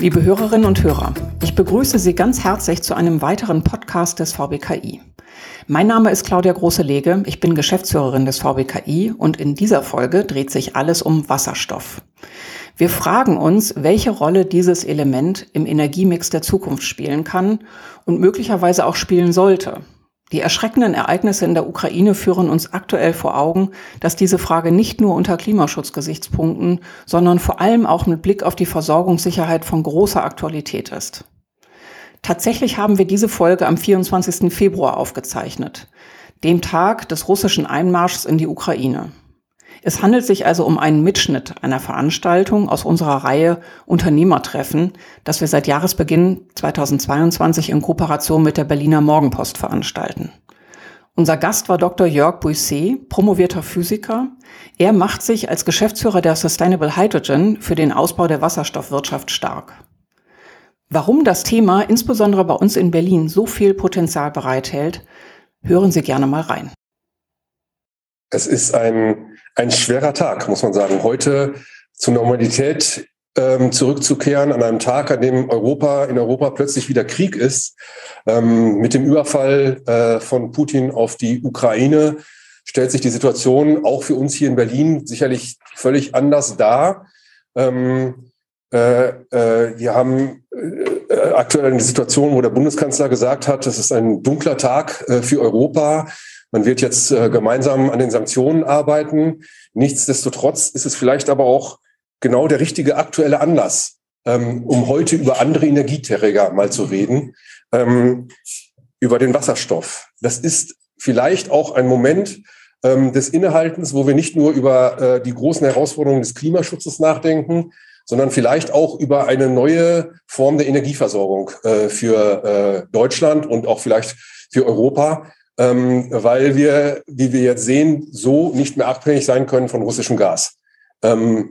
Liebe Hörerinnen und Hörer, ich begrüße Sie ganz herzlich zu einem weiteren Podcast des VBKI. Mein Name ist Claudia Große-Lege, ich bin Geschäftsführerin des VBKI und in dieser Folge dreht sich alles um Wasserstoff. Wir fragen uns, welche Rolle dieses Element im Energiemix der Zukunft spielen kann und möglicherweise auch spielen sollte. Die erschreckenden Ereignisse in der Ukraine führen uns aktuell vor Augen, dass diese Frage nicht nur unter Klimaschutzgesichtspunkten, sondern vor allem auch mit Blick auf die Versorgungssicherheit von großer Aktualität ist. Tatsächlich haben wir diese Folge am 24. Februar aufgezeichnet, dem Tag des russischen Einmarschs in die Ukraine. Es handelt sich also um einen Mitschnitt einer Veranstaltung aus unserer Reihe Unternehmertreffen, das wir seit Jahresbeginn 2022 in Kooperation mit der Berliner Morgenpost veranstalten. Unser Gast war Dr. Jörg Buisset, promovierter Physiker. Er macht sich als Geschäftsführer der Sustainable Hydrogen für den Ausbau der Wasserstoffwirtschaft stark. Warum das Thema insbesondere bei uns in Berlin so viel Potenzial bereithält, hören Sie gerne mal rein. Es ist ein, ein schwerer Tag, muss man sagen. Heute zur Normalität ähm, zurückzukehren an einem Tag, an dem Europa in Europa plötzlich wieder Krieg ist. Ähm, mit dem Überfall äh, von Putin auf die Ukraine stellt sich die Situation auch für uns hier in Berlin sicherlich völlig anders dar. Ähm, äh, äh, wir haben äh, aktuell eine Situation, wo der Bundeskanzler gesagt hat, es ist ein dunkler Tag äh, für Europa. Man wird jetzt äh, gemeinsam an den Sanktionen arbeiten. Nichtsdestotrotz ist es vielleicht aber auch genau der richtige aktuelle Anlass, ähm, um heute über andere Energieträger mal zu reden, ähm, über den Wasserstoff. Das ist vielleicht auch ein Moment ähm, des Innehaltens, wo wir nicht nur über äh, die großen Herausforderungen des Klimaschutzes nachdenken, sondern vielleicht auch über eine neue Form der Energieversorgung äh, für äh, Deutschland und auch vielleicht für Europa, ähm, weil wir, wie wir jetzt sehen, so nicht mehr abhängig sein können von russischem Gas. Ähm,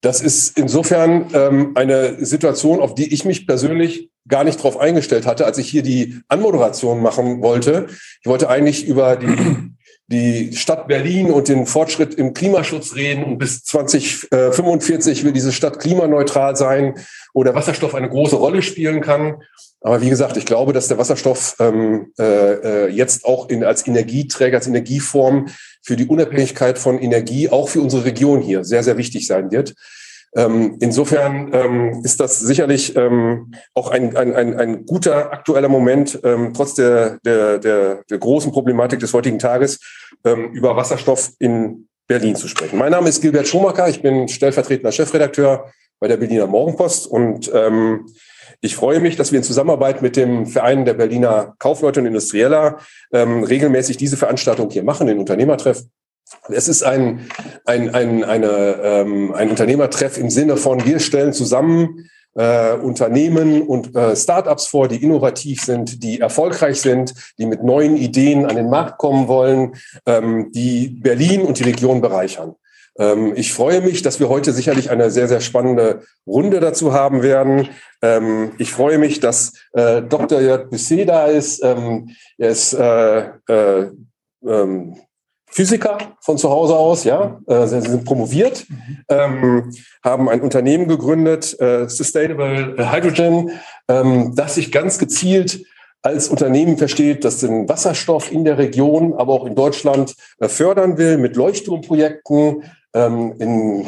das ist insofern ähm, eine Situation, auf die ich mich persönlich gar nicht drauf eingestellt hatte, als ich hier die Anmoderation machen wollte. Ich wollte eigentlich über die, die Stadt Berlin und den Fortschritt im Klimaschutz reden und bis 2045 will diese Stadt klimaneutral sein, wo der Wasserstoff eine große Rolle spielen kann. Aber wie gesagt, ich glaube, dass der Wasserstoff ähm, äh, äh, jetzt auch in, als Energieträger, als Energieform für die Unabhängigkeit von Energie, auch für unsere Region hier, sehr, sehr wichtig sein wird. Ähm, insofern ähm, ist das sicherlich ähm, auch ein, ein, ein, ein guter aktueller Moment, ähm, trotz der, der, der, der großen Problematik des heutigen Tages, ähm, über Wasserstoff in Berlin zu sprechen. Mein Name ist Gilbert Schumacher, ich bin stellvertretender Chefredakteur bei der Berliner Morgenpost und ähm, ich freue mich, dass wir in Zusammenarbeit mit dem Verein der Berliner Kaufleute und Industrieller ähm, regelmäßig diese Veranstaltung hier machen, den Unternehmertreff. Es ist ein, ein, ein, eine, ähm, ein Unternehmertreff im Sinne von, wir stellen zusammen äh, Unternehmen und äh, Startups vor, die innovativ sind, die erfolgreich sind, die mit neuen Ideen an den Markt kommen wollen, ähm, die Berlin und die Region bereichern. Ähm, ich freue mich, dass wir heute sicherlich eine sehr, sehr spannende Runde dazu haben werden. Ähm, ich freue mich, dass äh, Dr. Jörg Busset da ist. Ähm, er ist äh, äh, ähm, Physiker von zu Hause aus, ja. Äh, sie sind promoviert, ähm, haben ein Unternehmen gegründet, äh, Sustainable Hydrogen, ähm, das sich ganz gezielt als Unternehmen versteht, das den Wasserstoff in der Region, aber auch in Deutschland äh, fördern will mit Leuchtturmprojekten, ähm, in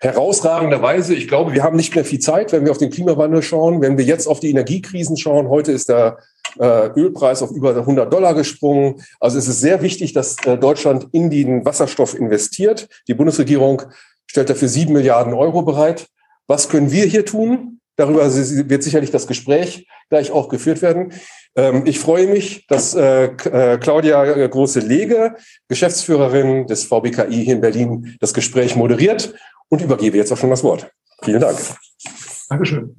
herausragender Weise. Ich glaube, wir haben nicht mehr viel Zeit, wenn wir auf den Klimawandel schauen, wenn wir jetzt auf die Energiekrisen schauen. Heute ist der äh, Ölpreis auf über 100 Dollar gesprungen. Also es ist sehr wichtig, dass äh, Deutschland in den Wasserstoff investiert. Die Bundesregierung stellt dafür sieben Milliarden Euro bereit. Was können wir hier tun? Darüber wird sicherlich das Gespräch gleich auch geführt werden. Ähm, ich freue mich, dass äh, äh, Claudia Große-Lege, Geschäftsführerin des VBKI hier in Berlin, das Gespräch moderiert und übergebe jetzt auch schon das Wort. Vielen Dank. Dankeschön.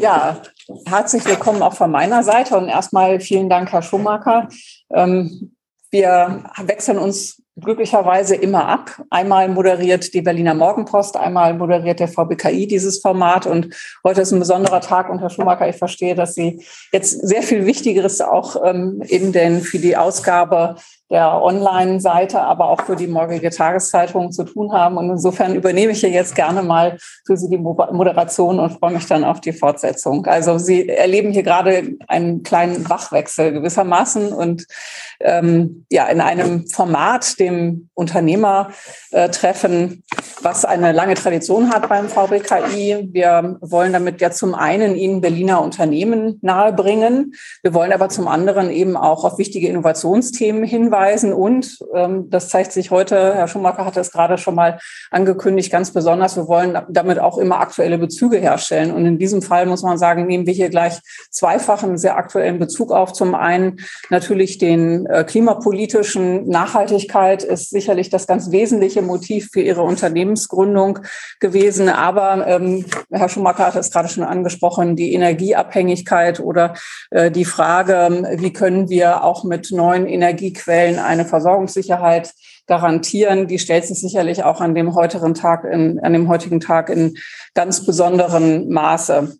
Ja, herzlich willkommen auch von meiner Seite und erstmal vielen Dank, Herr Schumacher. Ähm, wir wechseln uns glücklicherweise immer ab. Einmal moderiert die Berliner Morgenpost, einmal moderiert der VBKI dieses Format. Und heute ist ein besonderer Tag. Und Herr Schumacher, ich verstehe, dass Sie jetzt sehr viel Wichtigeres auch ähm, in den, für die Ausgabe der Online-Seite, aber auch für die morgige Tageszeitung zu tun haben. Und insofern übernehme ich hier jetzt gerne mal für Sie die Moderation und freue mich dann auf die Fortsetzung. Also Sie erleben hier gerade einen kleinen Wachwechsel gewissermaßen und ähm, ja in einem Format, dem Unternehmertreffen, was eine lange Tradition hat beim VBKI. Wir wollen damit ja zum einen Ihnen Berliner Unternehmen nahebringen. Wir wollen aber zum anderen eben auch auf wichtige Innovationsthemen hinweisen. Und ähm, das zeigt sich heute, Herr Schumacher hatte es gerade schon mal angekündigt, ganz besonders, wir wollen damit auch immer aktuelle Bezüge herstellen. Und in diesem Fall muss man sagen, nehmen wir hier gleich zweifachen sehr aktuellen Bezug auf. Zum einen natürlich den äh, klimapolitischen Nachhaltigkeit ist sicherlich das ganz wesentliche Motiv für Ihre Unternehmensgründung gewesen. Aber ähm, Herr Schumacher hat es gerade schon angesprochen, die Energieabhängigkeit oder äh, die Frage, wie können wir auch mit neuen Energiequellen eine Versorgungssicherheit garantieren, die stellt sich sicherlich auch an dem heutigen Tag in, an dem heutigen Tag in ganz besonderen Maße.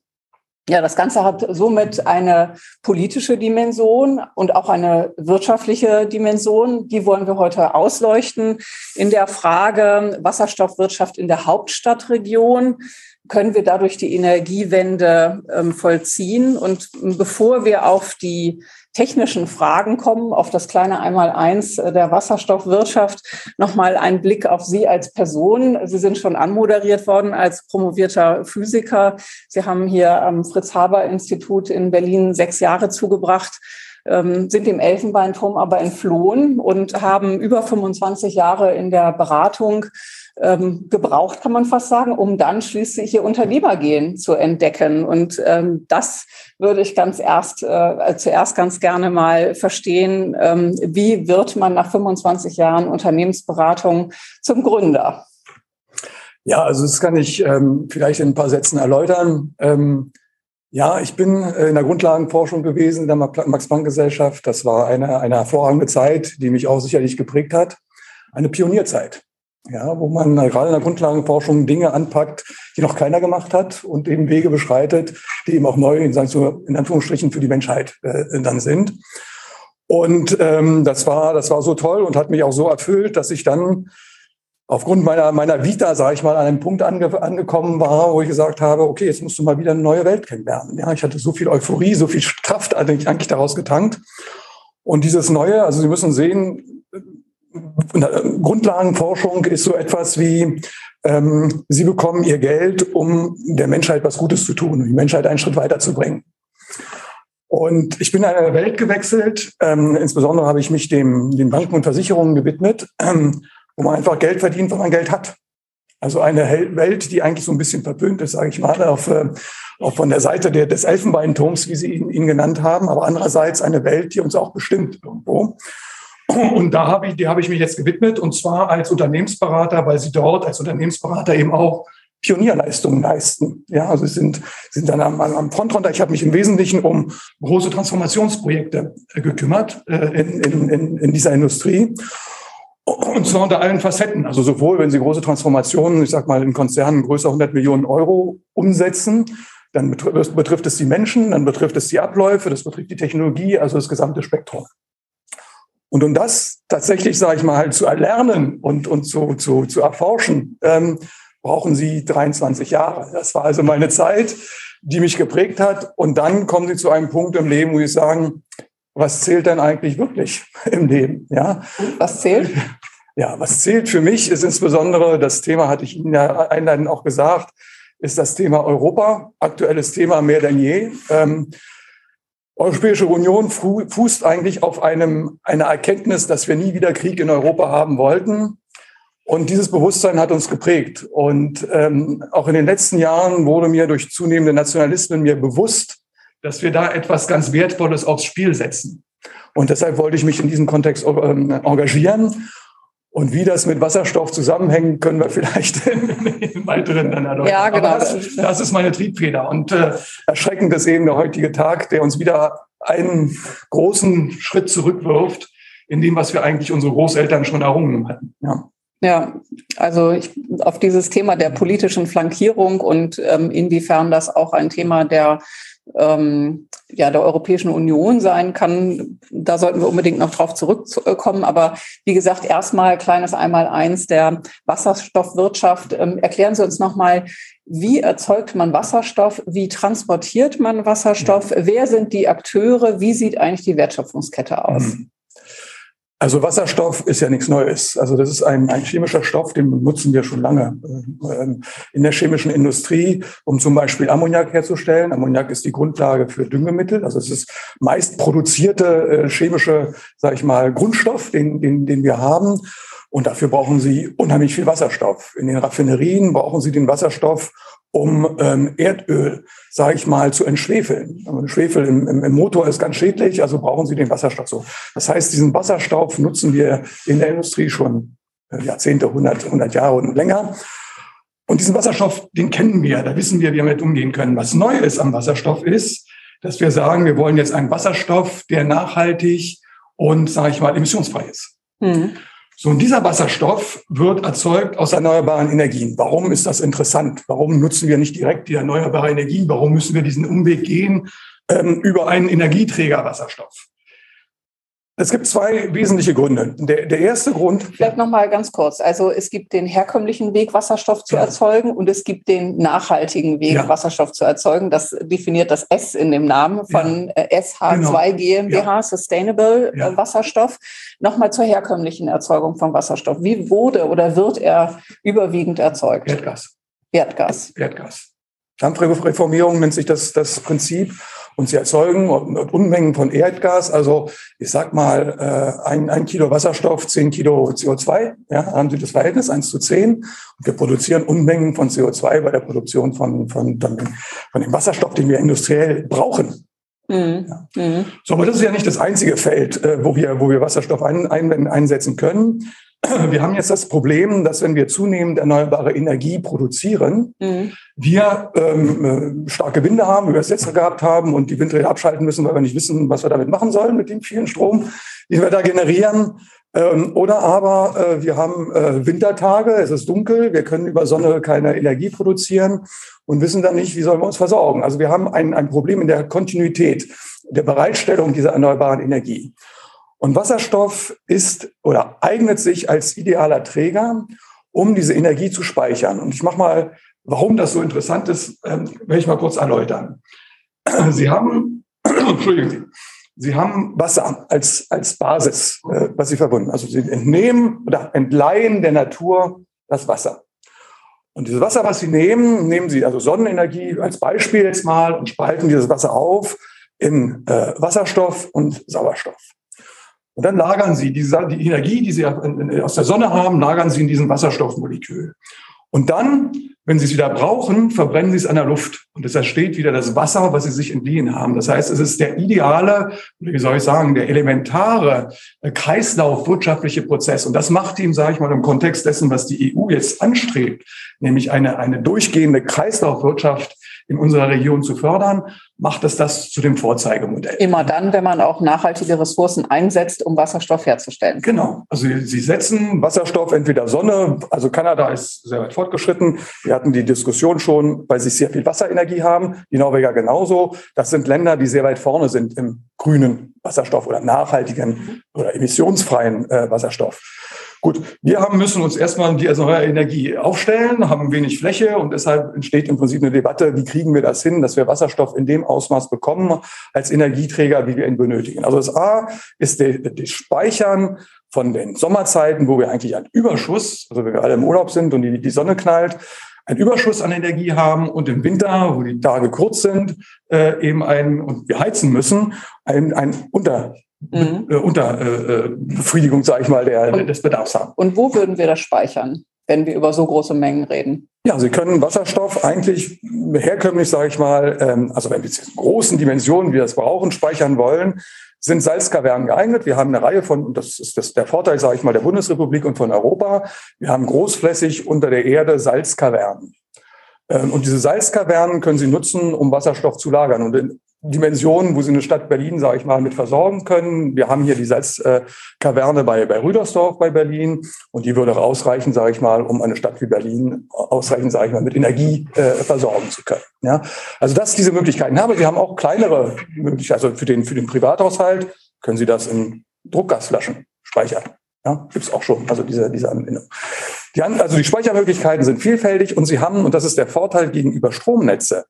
Ja, das Ganze hat somit eine politische Dimension und auch eine wirtschaftliche Dimension. Die wollen wir heute ausleuchten in der Frage Wasserstoffwirtschaft in der Hauptstadtregion. Können wir dadurch die Energiewende ähm, vollziehen? Und bevor wir auf die technischen Fragen kommen, auf das kleine Einmaleins der Wasserstoffwirtschaft, nochmal ein Blick auf Sie als Person. Sie sind schon anmoderiert worden als promovierter Physiker. Sie haben hier am Fritz-Haber-Institut in Berlin sechs Jahre zugebracht ähm, sind dem Elfenbeinturm aber entflohen und haben über 25 Jahre in der Beratung ähm, gebraucht, kann man fast sagen, um dann schließlich ihr Unternehmergehen zu entdecken. Und ähm, das würde ich ganz erst, äh, zuerst ganz gerne mal verstehen. Ähm, wie wird man nach 25 Jahren Unternehmensberatung zum Gründer? Ja, also das kann ich ähm, vielleicht in ein paar Sätzen erläutern. Ähm, ja, ich bin in der Grundlagenforschung gewesen in der Max-Planck-Gesellschaft. Das war eine, eine hervorragende Zeit, die mich auch sicherlich geprägt hat. Eine Pionierzeit ja, wo man gerade in der Grundlagenforschung Dinge anpackt, die noch keiner gemacht hat und eben Wege beschreitet, die eben auch neu in, in Anführungsstrichen für die Menschheit äh, dann sind. Und ähm, das war das war so toll und hat mich auch so erfüllt, dass ich dann aufgrund meiner meiner Vita, sage ich mal, an einem Punkt ange, angekommen war, wo ich gesagt habe, okay, jetzt musst du mal wieder eine neue Welt kennenlernen. Ja, ich hatte so viel Euphorie, so viel Kraft eigentlich, eigentlich daraus getankt. Und dieses Neue, also Sie müssen sehen, Grundlagenforschung ist so etwas wie, ähm, Sie bekommen Ihr Geld, um der Menschheit was Gutes zu tun, um die Menschheit einen Schritt weiterzubringen. Und ich bin in eine Welt gewechselt, ähm, insbesondere habe ich mich dem, den Banken und Versicherungen gewidmet, ähm, wo man einfach Geld verdient, wenn man Geld hat. Also eine Welt, die eigentlich so ein bisschen verpönt ist, sage ich mal, auf, äh, auch von der Seite der, des Elfenbeinturms, wie Sie ihn, ihn genannt haben, aber andererseits eine Welt, die uns auch bestimmt irgendwo. Und da habe ich, die habe ich mich jetzt gewidmet und zwar als Unternehmensberater, weil sie dort als Unternehmensberater eben auch Pionierleistungen leisten. Ja, also sie sind, sind dann am, am Frontrunter. Ich habe mich im Wesentlichen um große Transformationsprojekte äh, gekümmert äh, in, in, in dieser Industrie. Und zwar unter allen Facetten. Also sowohl, wenn Sie große Transformationen, ich sag mal, in Konzernen größer 100 Millionen Euro umsetzen, dann betrifft es die Menschen, dann betrifft es die Abläufe, das betrifft die Technologie, also das gesamte Spektrum. Und um das tatsächlich, sage ich mal, halt zu erlernen und, und zu, zu, zu erforschen, ähm, brauchen Sie 23 Jahre. Das war also meine Zeit, die mich geprägt hat. Und dann kommen Sie zu einem Punkt im Leben, wo Sie sagen, was zählt denn eigentlich wirklich im Leben? Ja. Was zählt? Ja, was zählt für mich ist insbesondere, das Thema hatte ich Ihnen ja einleitend auch gesagt, ist das Thema Europa, aktuelles Thema mehr denn je. Ähm, Europäische Union fußt eigentlich auf einem, einer Erkenntnis, dass wir nie wieder Krieg in Europa haben wollten. Und dieses Bewusstsein hat uns geprägt. Und ähm, auch in den letzten Jahren wurde mir durch zunehmende Nationalismen mir bewusst, dass wir da etwas ganz Wertvolles aufs Spiel setzen. Und deshalb wollte ich mich in diesem Kontext ähm, engagieren und wie das mit Wasserstoff zusammenhängt, können wir vielleicht in weiteren dann erläutern. Ja, genau. Das, das, ist meine Triebfeder. Und äh, erschreckend ist eben der heutige Tag, der uns wieder einen großen Schritt zurückwirft in dem, was wir eigentlich unsere Großeltern schon errungen hatten. Ja. Ja, also ich, auf dieses Thema der politischen Flankierung und ähm, inwiefern das auch ein Thema der ähm, ja, der Europäischen Union sein kann. Da sollten wir unbedingt noch drauf zurückkommen. Aber wie gesagt, erstmal kleines Einmaleins der Wasserstoffwirtschaft. Ähm, erklären Sie uns nochmal, wie erzeugt man Wasserstoff? Wie transportiert man Wasserstoff? Wer sind die Akteure? Wie sieht eigentlich die Wertschöpfungskette aus? Mhm. Also Wasserstoff ist ja nichts Neues. Also das ist ein, ein chemischer Stoff, den nutzen wir schon lange äh, in der chemischen Industrie, um zum Beispiel Ammoniak herzustellen. Ammoniak ist die Grundlage für Düngemittel. Also es ist meist produzierte äh, chemische, sage ich mal, Grundstoff, den, den, den wir haben. Und dafür brauchen Sie unheimlich viel Wasserstoff. In den Raffinerien brauchen Sie den Wasserstoff, um ähm, Erdöl, sage ich mal, zu entschwefeln. Schwefel im, im, im, Motor ist ganz schädlich, also brauchen Sie den Wasserstoff so. Das heißt, diesen Wasserstoff nutzen wir in der Industrie schon äh, Jahrzehnte, 100, 100 Jahre und länger. Und diesen Wasserstoff, den kennen wir, da wissen wir, wie wir damit umgehen können. Was neu ist am Wasserstoff ist, dass wir sagen, wir wollen jetzt einen Wasserstoff, der nachhaltig und, sage ich mal, emissionsfrei ist. Mhm. So, und dieser Wasserstoff wird erzeugt aus erneuerbaren Energien. Warum ist das interessant? Warum nutzen wir nicht direkt die erneuerbare Energie? Warum müssen wir diesen Umweg gehen ähm, über einen Energieträger Wasserstoff? Es gibt zwei wesentliche Gründe. Der, der erste Grund. Vielleicht noch mal ganz kurz. Also es gibt den herkömmlichen Weg, Wasserstoff zu ja. erzeugen, und es gibt den nachhaltigen Weg, ja. Wasserstoff zu erzeugen. Das definiert das S in dem Namen von ja. SH2 genau. GmbH, Sustainable äh, Wasserstoff. Nochmal zur herkömmlichen Erzeugung von Wasserstoff. Wie wurde oder wird er überwiegend erzeugt? Erdgas. Erdgas. Erdgas. Dampfreformierung nennt sich das, das Prinzip und sie erzeugen Unmengen von Erdgas. Also ich sag mal, äh, ein, ein Kilo Wasserstoff, zehn Kilo CO2. Ja, haben Sie das Verhältnis eins zu zehn. Und wir produzieren Unmengen von CO2 bei der Produktion von, von, von, dem Wasserstoff, den wir industriell brauchen. Mhm. Ja. Mhm. So, aber das ist ja nicht das einzige Feld, äh, wo wir, wo wir Wasserstoff ein, ein, einsetzen können. Wir haben jetzt das Problem, dass wenn wir zunehmend erneuerbare Energie produzieren, mhm. wir ähm, äh, starke Winde haben, wie wir es jetzt gehabt haben, und die Windräder abschalten müssen, weil wir nicht wissen, was wir damit machen sollen mit dem vielen Strom, den wir da generieren. Ähm, oder aber äh, wir haben äh, Wintertage, es ist dunkel, wir können über Sonne keine Energie produzieren und wissen dann nicht, wie sollen wir uns versorgen. Also wir haben ein, ein Problem in der Kontinuität der Bereitstellung dieser erneuerbaren Energie. Und Wasserstoff ist oder eignet sich als idealer Träger, um diese Energie zu speichern. Und ich mache mal, warum das so interessant ist, ähm, werde ich mal kurz erläutern. Sie haben, entschuldigen Sie, Sie haben Wasser als, als Basis, äh, was Sie verbunden. Also Sie entnehmen oder entleihen der Natur das Wasser. Und dieses Wasser, was Sie nehmen, nehmen Sie also Sonnenenergie als Beispiel jetzt mal und spalten dieses Wasser auf in äh, Wasserstoff und Sauerstoff. Und dann lagern Sie diese, die Energie, die Sie aus der Sonne haben, lagern Sie in diesem Wasserstoffmolekül. Und dann, wenn Sie es wieder brauchen, verbrennen Sie es an der Luft. Und es entsteht wieder das Wasser, was Sie sich entliehen haben. Das heißt, es ist der ideale, wie soll ich sagen, der elementare äh, Kreislauf wirtschaftliche Prozess. Und das macht ihm, sage ich mal, im Kontext dessen, was die EU jetzt anstrebt, nämlich eine, eine durchgehende Kreislaufwirtschaft in unserer Region zu fördern, macht es das zu dem Vorzeigemodell. Immer dann, wenn man auch nachhaltige Ressourcen einsetzt, um Wasserstoff herzustellen. Genau. Also Sie setzen Wasserstoff, entweder Sonne, also Kanada ist sehr weit fortgeschritten. Wir hatten die Diskussion schon, weil sie sehr viel Wasserenergie haben. Die Norweger genauso. Das sind Länder, die sehr weit vorne sind im grünen Wasserstoff oder nachhaltigen oder emissionsfreien äh, Wasserstoff. Gut, wir haben, müssen uns erstmal die erneuerbare Energie aufstellen, haben wenig Fläche und deshalb entsteht im Prinzip eine Debatte, wie kriegen wir das hin, dass wir Wasserstoff in dem Ausmaß bekommen als Energieträger, wie wir ihn benötigen. Also das A ist das Speichern von den Sommerzeiten, wo wir eigentlich einen Überschuss, also wir alle im Urlaub sind und die, die Sonne knallt, einen Überschuss an Energie haben und im Winter, wo die Tage kurz sind, äh, eben ein, und wir heizen müssen, ein, ein Unter, mhm. äh, Unterbefriedigung, äh, sage ich mal, der, und, des Bedarfs haben. Und wo würden wir das speichern, wenn wir über so große Mengen reden? Ja, Sie können Wasserstoff eigentlich herkömmlich, sage ich mal, ähm, also wenn wir jetzt in großen Dimensionen, wie wir das brauchen, speichern wollen, sind Salzkavernen geeignet. Wir haben eine Reihe von, und das ist das der Vorteil, sage ich mal, der Bundesrepublik und von Europa. Wir haben großflächig unter der Erde Salzkavernen. Ähm, und diese Salzkavernen können Sie nutzen, um Wasserstoff zu lagern. Und Dimensionen, wo sie eine Stadt Berlin, sage ich mal, mit versorgen können. Wir haben hier die Salzkaverne bei, bei Rüdersdorf bei Berlin und die würde ausreichen, sage ich mal, um eine Stadt wie Berlin ausreichend, sage ich mal, mit Energie äh, versorgen zu können. Ja, also dass diese Möglichkeiten haben. Wir haben auch kleinere Möglichkeiten. Also für den, für den Privathaushalt können Sie das in Druckgasflaschen speichern. Ja, gibt es auch schon, also diese, diese Anwendung. Die, also die Speichermöglichkeiten sind vielfältig und Sie haben, und das ist der Vorteil gegenüber Stromnetze,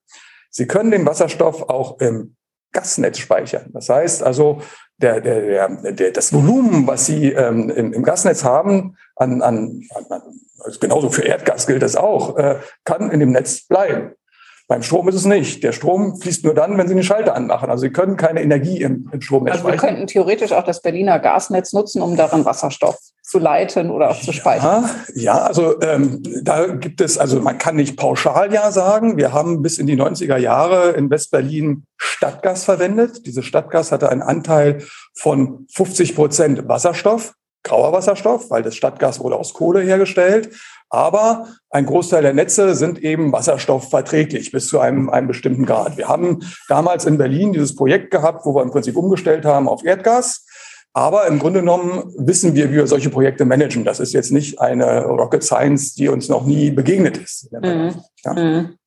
Sie können den Wasserstoff auch im Gasnetz speichern. Das heißt also, der, der, der, das Volumen, was Sie ähm, im, im Gasnetz haben, an, an, an, also genauso für Erdgas gilt das auch, äh, kann in dem Netz bleiben. Beim Strom ist es nicht. Der Strom fließt nur dann, wenn Sie den Schalter anmachen. Also Sie können keine Energie im, im Stromnetz Also wir könnten theoretisch auch das Berliner Gasnetz nutzen, um darin Wasserstoff zu leiten oder auch zu speichern. Ja, ja also ähm, da gibt es, also man kann nicht pauschal ja sagen. Wir haben bis in die 90er Jahre in Westberlin Stadtgas verwendet. Diese Stadtgas hatte einen Anteil von 50 Prozent Wasserstoff, grauer Wasserstoff, weil das Stadtgas wurde aus Kohle hergestellt. Aber ein Großteil der Netze sind eben wasserstoffverträglich bis zu einem, einem bestimmten Grad. Wir haben damals in Berlin dieses Projekt gehabt, wo wir im Prinzip umgestellt haben auf Erdgas. Aber im Grunde genommen wissen wir, wie wir solche Projekte managen. Das ist jetzt nicht eine Rocket Science, die uns noch nie begegnet ist. Mhm. Ja. Mhm.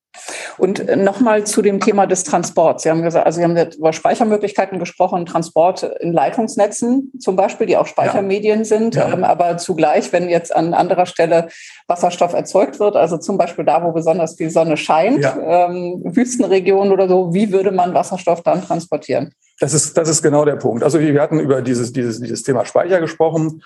Und äh, nochmal zu dem Thema des Transports. Sie haben gesagt, also Sie haben über Speichermöglichkeiten gesprochen, Transport in Leitungsnetzen zum Beispiel, die auch Speichermedien ja. sind, ja. Ähm, aber zugleich, wenn jetzt an anderer Stelle Wasserstoff erzeugt wird, also zum Beispiel da, wo besonders die Sonne scheint, ja. ähm, Wüstenregionen oder so, wie würde man Wasserstoff dann transportieren? Das ist, das ist genau der Punkt. Also wir hatten über dieses, dieses, dieses Thema Speicher gesprochen.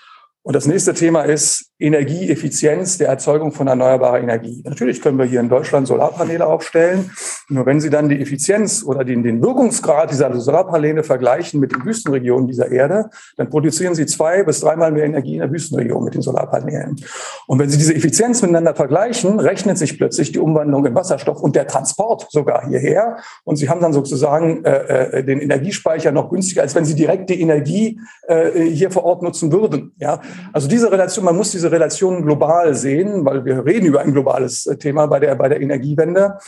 Und das nächste Thema ist Energieeffizienz der Erzeugung von erneuerbarer Energie. Natürlich können wir hier in Deutschland Solarpaneele aufstellen. Nur wenn Sie dann die Effizienz oder den, den Wirkungsgrad dieser Solarpaneele vergleichen mit den Wüstenregionen dieser Erde, dann produzieren Sie zwei bis dreimal mehr Energie in der Wüstenregion mit den Solarpaneelen. Und wenn Sie diese Effizienz miteinander vergleichen, rechnet sich plötzlich die Umwandlung in Wasserstoff und der Transport sogar hierher. Und Sie haben dann sozusagen äh, äh, den Energiespeicher noch günstiger, als wenn Sie direkt die Energie äh, hier vor Ort nutzen würden. Ja, also diese Relation, man muss diese Relation global sehen, weil wir reden über ein globales äh, Thema bei der, bei der Energiewende.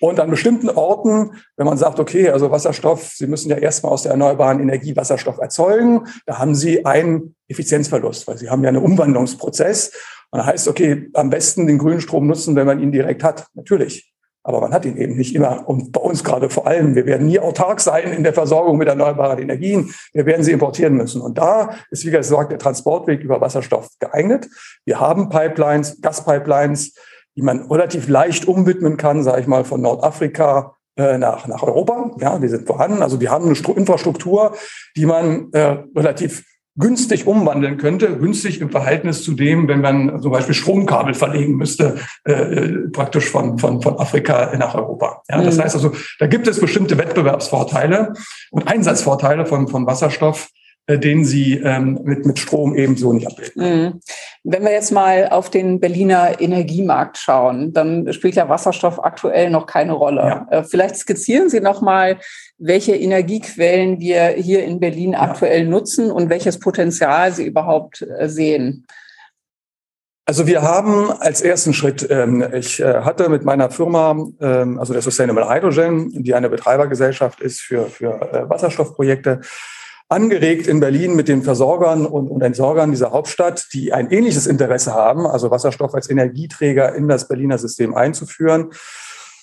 Und an bestimmten Orten, wenn man sagt, okay, also Wasserstoff, Sie müssen ja erstmal aus der erneuerbaren Energie Wasserstoff erzeugen, da haben Sie einen Effizienzverlust, weil Sie haben ja einen Umwandlungsprozess. Und da heißt, okay, am besten den grünen Strom nutzen, wenn man ihn direkt hat. Natürlich. Aber man hat ihn eben nicht immer. Und bei uns gerade vor allem, wir werden nie autark sein in der Versorgung mit erneuerbaren Energien. Wir werden sie importieren müssen. Und da ist, wie gesagt, der Transportweg über Wasserstoff geeignet. Wir haben Pipelines, Gaspipelines, die man relativ leicht umwidmen kann, sage ich mal, von Nordafrika äh, nach, nach Europa. Ja, die sind vorhanden. Also wir haben eine Infrastruktur, die man äh, relativ günstig umwandeln könnte, günstig im Verhältnis zu dem, wenn man zum Beispiel Stromkabel verlegen müsste, äh, äh, praktisch von, von, von Afrika nach Europa. Ja, das mhm. heißt also, da gibt es bestimmte Wettbewerbsvorteile und Einsatzvorteile von, von Wasserstoff, den sie ähm, mit, mit Strom ebenso nicht abbilden. Mhm. Wenn wir jetzt mal auf den Berliner Energiemarkt schauen, dann spielt ja Wasserstoff aktuell noch keine Rolle. Ja. Äh, vielleicht skizzieren Sie noch mal, welche Energiequellen wir hier in Berlin ja. aktuell nutzen und welches Potenzial Sie überhaupt äh, sehen. Also wir haben als ersten Schritt, ähm, ich äh, hatte mit meiner Firma, ähm, also der Sustainable Hydrogen, die eine Betreibergesellschaft ist für, für äh, Wasserstoffprojekte, angeregt in Berlin mit den Versorgern und, und Entsorgern dieser Hauptstadt, die ein ähnliches Interesse haben, also Wasserstoff als Energieträger in das Berliner System einzuführen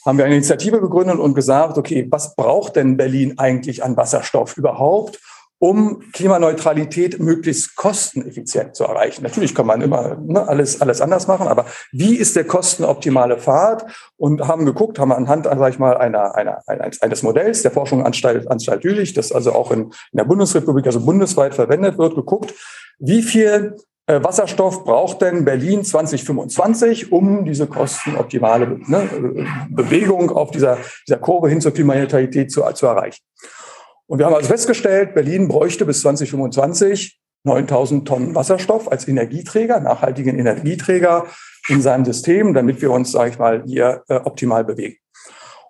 haben wir eine Initiative gegründet und gesagt, okay, was braucht denn Berlin eigentlich an Wasserstoff überhaupt? Um Klimaneutralität möglichst kosteneffizient zu erreichen. Natürlich kann man immer ne, alles, alles anders machen, aber wie ist der kostenoptimale Pfad? Und haben geguckt, haben anhand, sag ich mal, einer, einer, eines Modells der Forschungsanstalt Anstalt Jülich, das also auch in, in der Bundesrepublik, also bundesweit verwendet wird, geguckt, wie viel äh, Wasserstoff braucht denn Berlin 2025, um diese kostenoptimale ne, Bewegung auf dieser, dieser Kurve hin zur Klimaneutralität zu, zu erreichen. Und wir haben also festgestellt, Berlin bräuchte bis 2025 9000 Tonnen Wasserstoff als Energieträger, nachhaltigen Energieträger in seinem System, damit wir uns, sage ich mal, hier äh, optimal bewegen.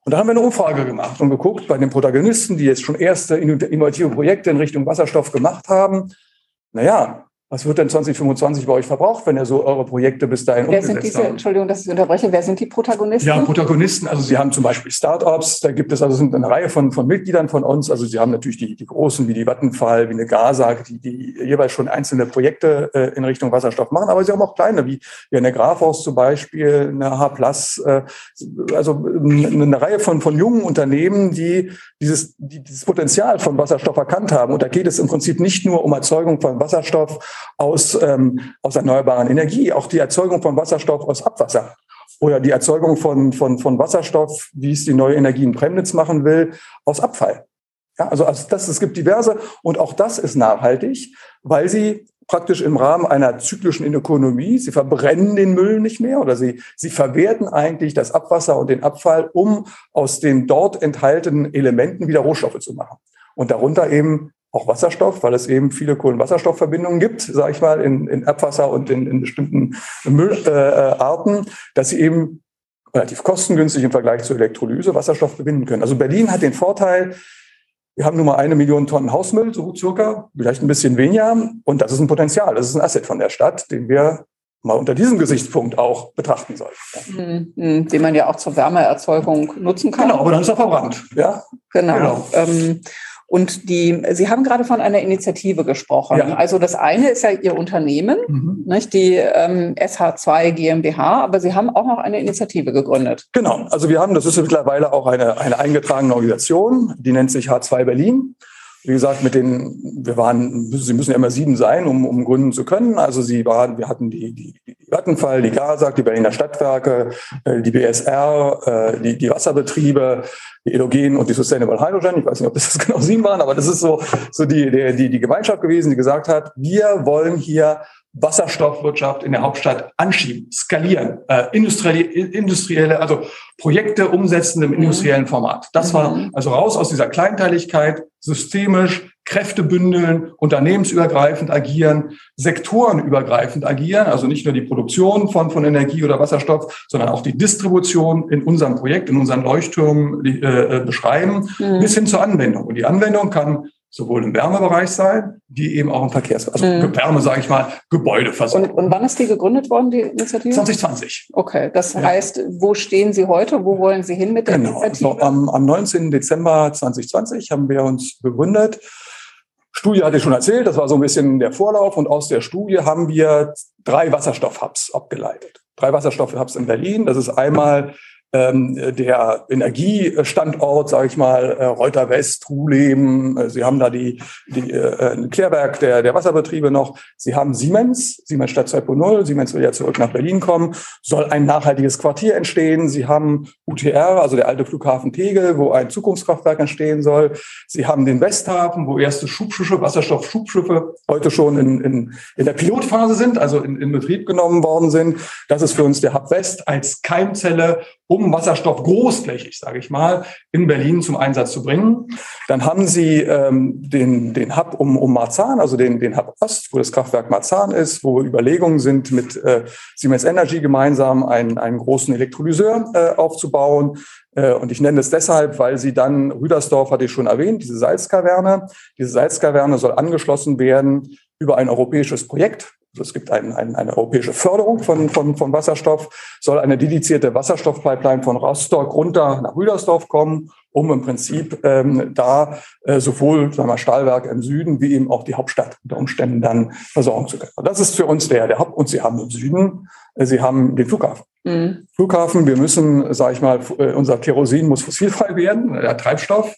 Und da haben wir eine Umfrage gemacht und geguckt bei den Protagonisten, die jetzt schon erste innovative Projekte in Richtung Wasserstoff gemacht haben. Naja, Was wird denn 2025 bei euch verbraucht, wenn ihr so eure Projekte bis dahin wer umgesetzt sind diese, habt? Entschuldigung, dass ich unterbreche. Wer sind die Protagonisten? Ja, Protagonisten. Also Sie haben zum Beispiel Startups. Da gibt es also sind eine Reihe von, von Mitgliedern von uns. Also Sie haben natürlich die, die großen wie die Vattenfall, wie eine Gasag, die, die jeweils schon einzelne Projekte äh, in Richtung Wasserstoff machen. Aber Sie haben auch kleine, wie, wie eine Grafos zum Beispiel, eine H+, äh, also eine Reihe von, von jungen Unternehmen, die dieses, die, dieses Potenzial von Wasserstoff erkannt haben. Und da geht es im Prinzip nicht nur um Erzeugung von Wasserstoff, aus, ähm, aus erneuerbaren Energie, auch die Erzeugung von Wasserstoff aus Abwasser oder die Erzeugung von, von, von Wasserstoff, wie es die neue Energie in Premnitz machen will, aus Abfall. Ja, also, also das, es gibt diverse und auch das ist nachhaltig, weil sie praktisch im Rahmen einer zyklischen Ökonomie, sie verbrennen den Müll nicht mehr oder sie, sie verwerten eigentlich das Abwasser und den Abfall, um aus den dort enthaltenen Elementen wieder Rohstoffe zu machen. Und darunter eben auch Wasserstoff, weil es eben viele Kohlenwasserstoffverbindungen gibt, sage ich mal, in, in Abwasser und in, in bestimmten Müllarten, äh, dass sie eben relativ kostengünstig im Vergleich zur Elektrolyse Wasserstoff gewinnen können. Also Berlin hat den Vorteil, wir haben nun mal eine Million Tonnen Hausmüll, so circa, vielleicht ein bisschen weniger. Und das ist ein Potenzial, das ist ein Asset von der Stadt, den wir mal unter diesem Gesichtspunkt auch betrachten sollten. Mhm, den man ja auch zur Wärmeerzeugung nutzen kann. Genau, aber dann ist er verbrannt. Ja? Genau. genau. Ähm, und die, Sie haben gerade von einer Initiative gesprochen. Ja. Also das eine ist ja Ihr Unternehmen, mhm. nicht, die ähm, SH2 GmbH, aber Sie haben auch noch eine Initiative gegründet. Genau. Also wir haben, das ist mittlerweile auch eine, eine eingetragene Organisation, die nennt sich H2 Berlin. Wie gesagt, mit den, wir waren, sie müssen ja immer sieben sein, um, um gründen zu können. Also sie waren, wir hatten die, die, die Vattenfall, die GASAG, die Berliner Stadtwerke, äh, die BSR, äh, die, die Wasserbetriebe, die Elogen und die Sustainable Hydrogen. Ich weiß nicht, ob das genau sieben waren, aber das ist so, so die, die, die Gemeinschaft gewesen, die gesagt hat, wir wollen hier Wasserstoffwirtschaft in der Hauptstadt anschieben, skalieren, äh, industrielle, industrielle, also Projekte umsetzen im mhm. industriellen Format. Das war mhm. also raus aus dieser Kleinteiligkeit, systemisch, Kräfte bündeln, unternehmensübergreifend agieren, sektorenübergreifend agieren, also nicht nur die Produktion von, von Energie oder Wasserstoff, sondern auch die Distribution in unserem Projekt, in unseren Leuchttürmen äh, äh beschreiben, mhm. bis hin zur Anwendung. Und die Anwendung kann sowohl im Wärmebereich sein, wie eben auch im Verkehrs, also mhm. Wärme, sage ich mal, Gebäudeversorgung. Und, und wann ist die gegründet worden, die Initiative? 2020. Okay, das ja. heißt, wo stehen Sie heute? Wo wollen Sie hin mit der genau. Initiative? Also am, am 19. Dezember 2020 haben wir uns gegründet. Studie hatte ich schon erzählt, das war so ein bisschen der Vorlauf und aus der Studie haben wir drei Wasserstoff-Hubs abgeleitet. Drei Wasserstoff-Hubs in Berlin. Das ist einmal ähm, der Energiestandort, sage ich mal, äh, Reuter West, Truleben. Äh, Sie haben da die, die äh, Klärwerk der, der Wasserbetriebe noch. Sie haben Siemens, Siemens Stadt 2.0. Siemens will ja zurück nach Berlin kommen. Soll ein nachhaltiges Quartier entstehen. Sie haben UTR, also der alte Flughafen Tegel, wo ein Zukunftskraftwerk entstehen soll. Sie haben den Westhafen, wo erste Schubschiffe, Wasserstoff-Schubschiffe heute schon in, in, in der Pilotphase sind, also in, in Betrieb genommen worden sind. Das ist für uns der Hub West als Keimzelle, um um Wasserstoff großflächig, sage ich mal, in Berlin zum Einsatz zu bringen. Dann haben sie ähm, den, den Hub um, um Marzahn, also den, den Hub Ost, wo das Kraftwerk Marzahn ist, wo Überlegungen sind, mit äh, Siemens Energy gemeinsam einen, einen großen Elektrolyseur äh, aufzubauen. Äh, und ich nenne es deshalb, weil sie dann, Rüdersdorf hatte ich schon erwähnt, diese Salzkaverne. Diese Salzkaverne soll angeschlossen werden über ein europäisches Projekt, es gibt ein, ein, eine europäische Förderung von, von, von Wasserstoff, soll eine dedizierte Wasserstoffpipeline von Rostock runter nach Rüdersdorf kommen, um im Prinzip ähm, da äh, sowohl sagen wir, Stahlwerk im Süden wie eben auch die Hauptstadt unter Umständen dann versorgen zu können. Das ist für uns der, der Haupt. Und Sie haben im Süden, äh, Sie haben den Flughafen. Mhm. Flughafen, wir müssen, sage ich mal, äh, unser Kerosin muss fossilfrei werden, der Treibstoff.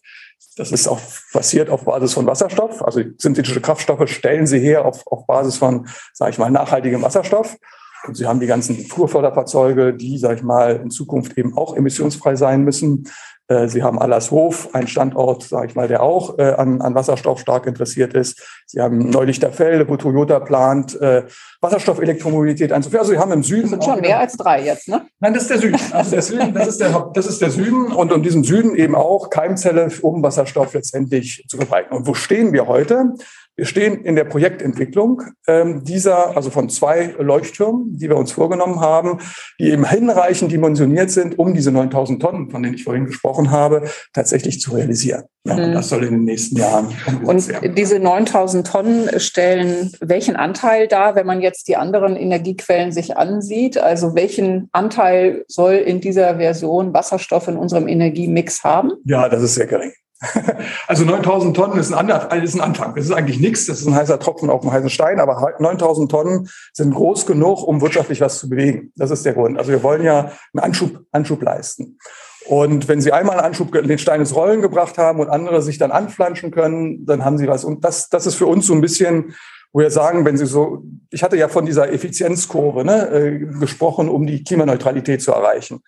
Das ist auch passiert auf Basis von Wasserstoff. Also synthetische Kraftstoffe stellen sie her auf, auf Basis von, sage ich mal, nachhaltigem Wasserstoff. Und sie haben die ganzen Fuhrförderfahrzeuge, die, sage ich mal, in Zukunft eben auch emissionsfrei sein müssen. Äh, Sie haben Allershof, ein Standort, sage ich mal, der auch äh, an, an Wasserstoff stark interessiert ist. Sie haben Neulichterfelde, wo Toyota plant, äh, Wasserstoffelektromobilität einzuführen. Also Sie haben im Süden. Das sind schon mehr als drei jetzt, ne? Nein, das ist der Süden. Also der Süden das, ist der, das ist der Süden. Und in diesem Süden eben auch Keimzelle, um Wasserstoff letztendlich zu verbreiten. Und wo stehen wir heute? Wir stehen in der Projektentwicklung ähm, dieser, also von zwei Leuchttürmen, die wir uns vorgenommen haben, die eben hinreichend dimensioniert sind, um diese 9000 Tonnen, von denen ich vorhin gesprochen habe, tatsächlich zu realisieren. Ja, mhm. Das soll in den nächsten Jahren Und werden. diese 9000 Tonnen stellen welchen Anteil dar, wenn man jetzt die anderen Energiequellen sich ansieht? Also welchen Anteil soll in dieser Version Wasserstoff in unserem Energiemix haben? Ja, das ist sehr gering. Also 9000 Tonnen ist ein, ist ein Anfang. Das ist eigentlich nichts. Das ist ein heißer Tropfen auf dem heißen Stein. Aber 9000 Tonnen sind groß genug, um wirtschaftlich was zu bewegen. Das ist der Grund. Also wir wollen ja einen Anschub, Anschub leisten. Und wenn Sie einmal einen Anschub, den Stein ins Rollen gebracht haben und andere sich dann anflanschen können, dann haben Sie was. Und das, das ist für uns so ein bisschen, wo wir sagen, wenn Sie so, ich hatte ja von dieser Effizienzkurve ne, äh, gesprochen, um die Klimaneutralität zu erreichen.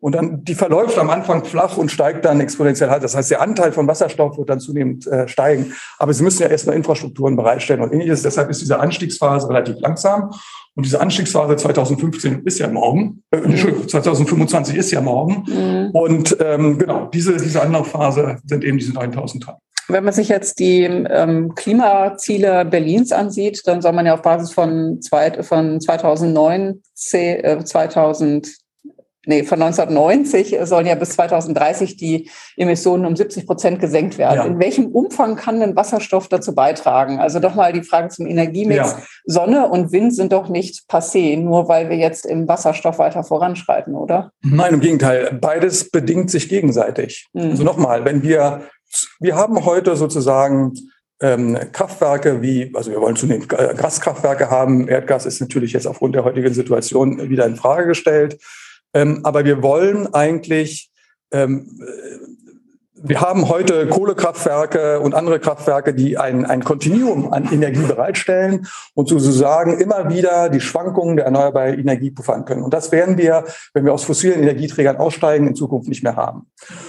Und dann, die verläuft am Anfang flach und steigt dann exponentiell halt. Das heißt, der Anteil von Wasserstoff wird dann zunehmend äh, steigen. Aber Sie müssen ja erstmal Infrastrukturen bereitstellen und ähnliches. Deshalb ist diese Anstiegsphase relativ langsam. Und diese Anstiegsphase 2015 ist ja morgen. Äh, Entschuldigung, 2025 ist ja morgen. Mhm. Und ähm, genau, diese, diese Anlaufphase sind eben diese 9000 Tonnen. Wenn man sich jetzt die ähm, Klimaziele Berlins ansieht, dann soll man ja auf Basis von, zwei, von 2009, äh, 2000 nee, von 1990 sollen ja bis 2030 die Emissionen um 70 Prozent gesenkt werden. Ja. In welchem Umfang kann denn Wasserstoff dazu beitragen? Also doch mal die Frage zum Energiemix. Ja. Sonne und Wind sind doch nicht passé, nur weil wir jetzt im Wasserstoff weiter voranschreiten, oder? Nein, im Gegenteil. Beides bedingt sich gegenseitig. Mhm. Also nochmal, wenn wir, wir haben heute sozusagen ähm, Kraftwerke wie, also wir wollen zunehmend Gaskraftwerke haben. Erdgas ist natürlich jetzt aufgrund der heutigen Situation wieder in Frage gestellt. Ähm, aber wir wollen eigentlich, ähm, wir haben heute Kohlekraftwerke und andere Kraftwerke, die ein, ein Kontinuum an Energie bereitstellen und sozusagen immer wieder die Schwankungen der erneuerbaren Energie puffern können. Und das werden wir, wenn wir aus fossilen Energieträgern aussteigen, in Zukunft nicht mehr haben.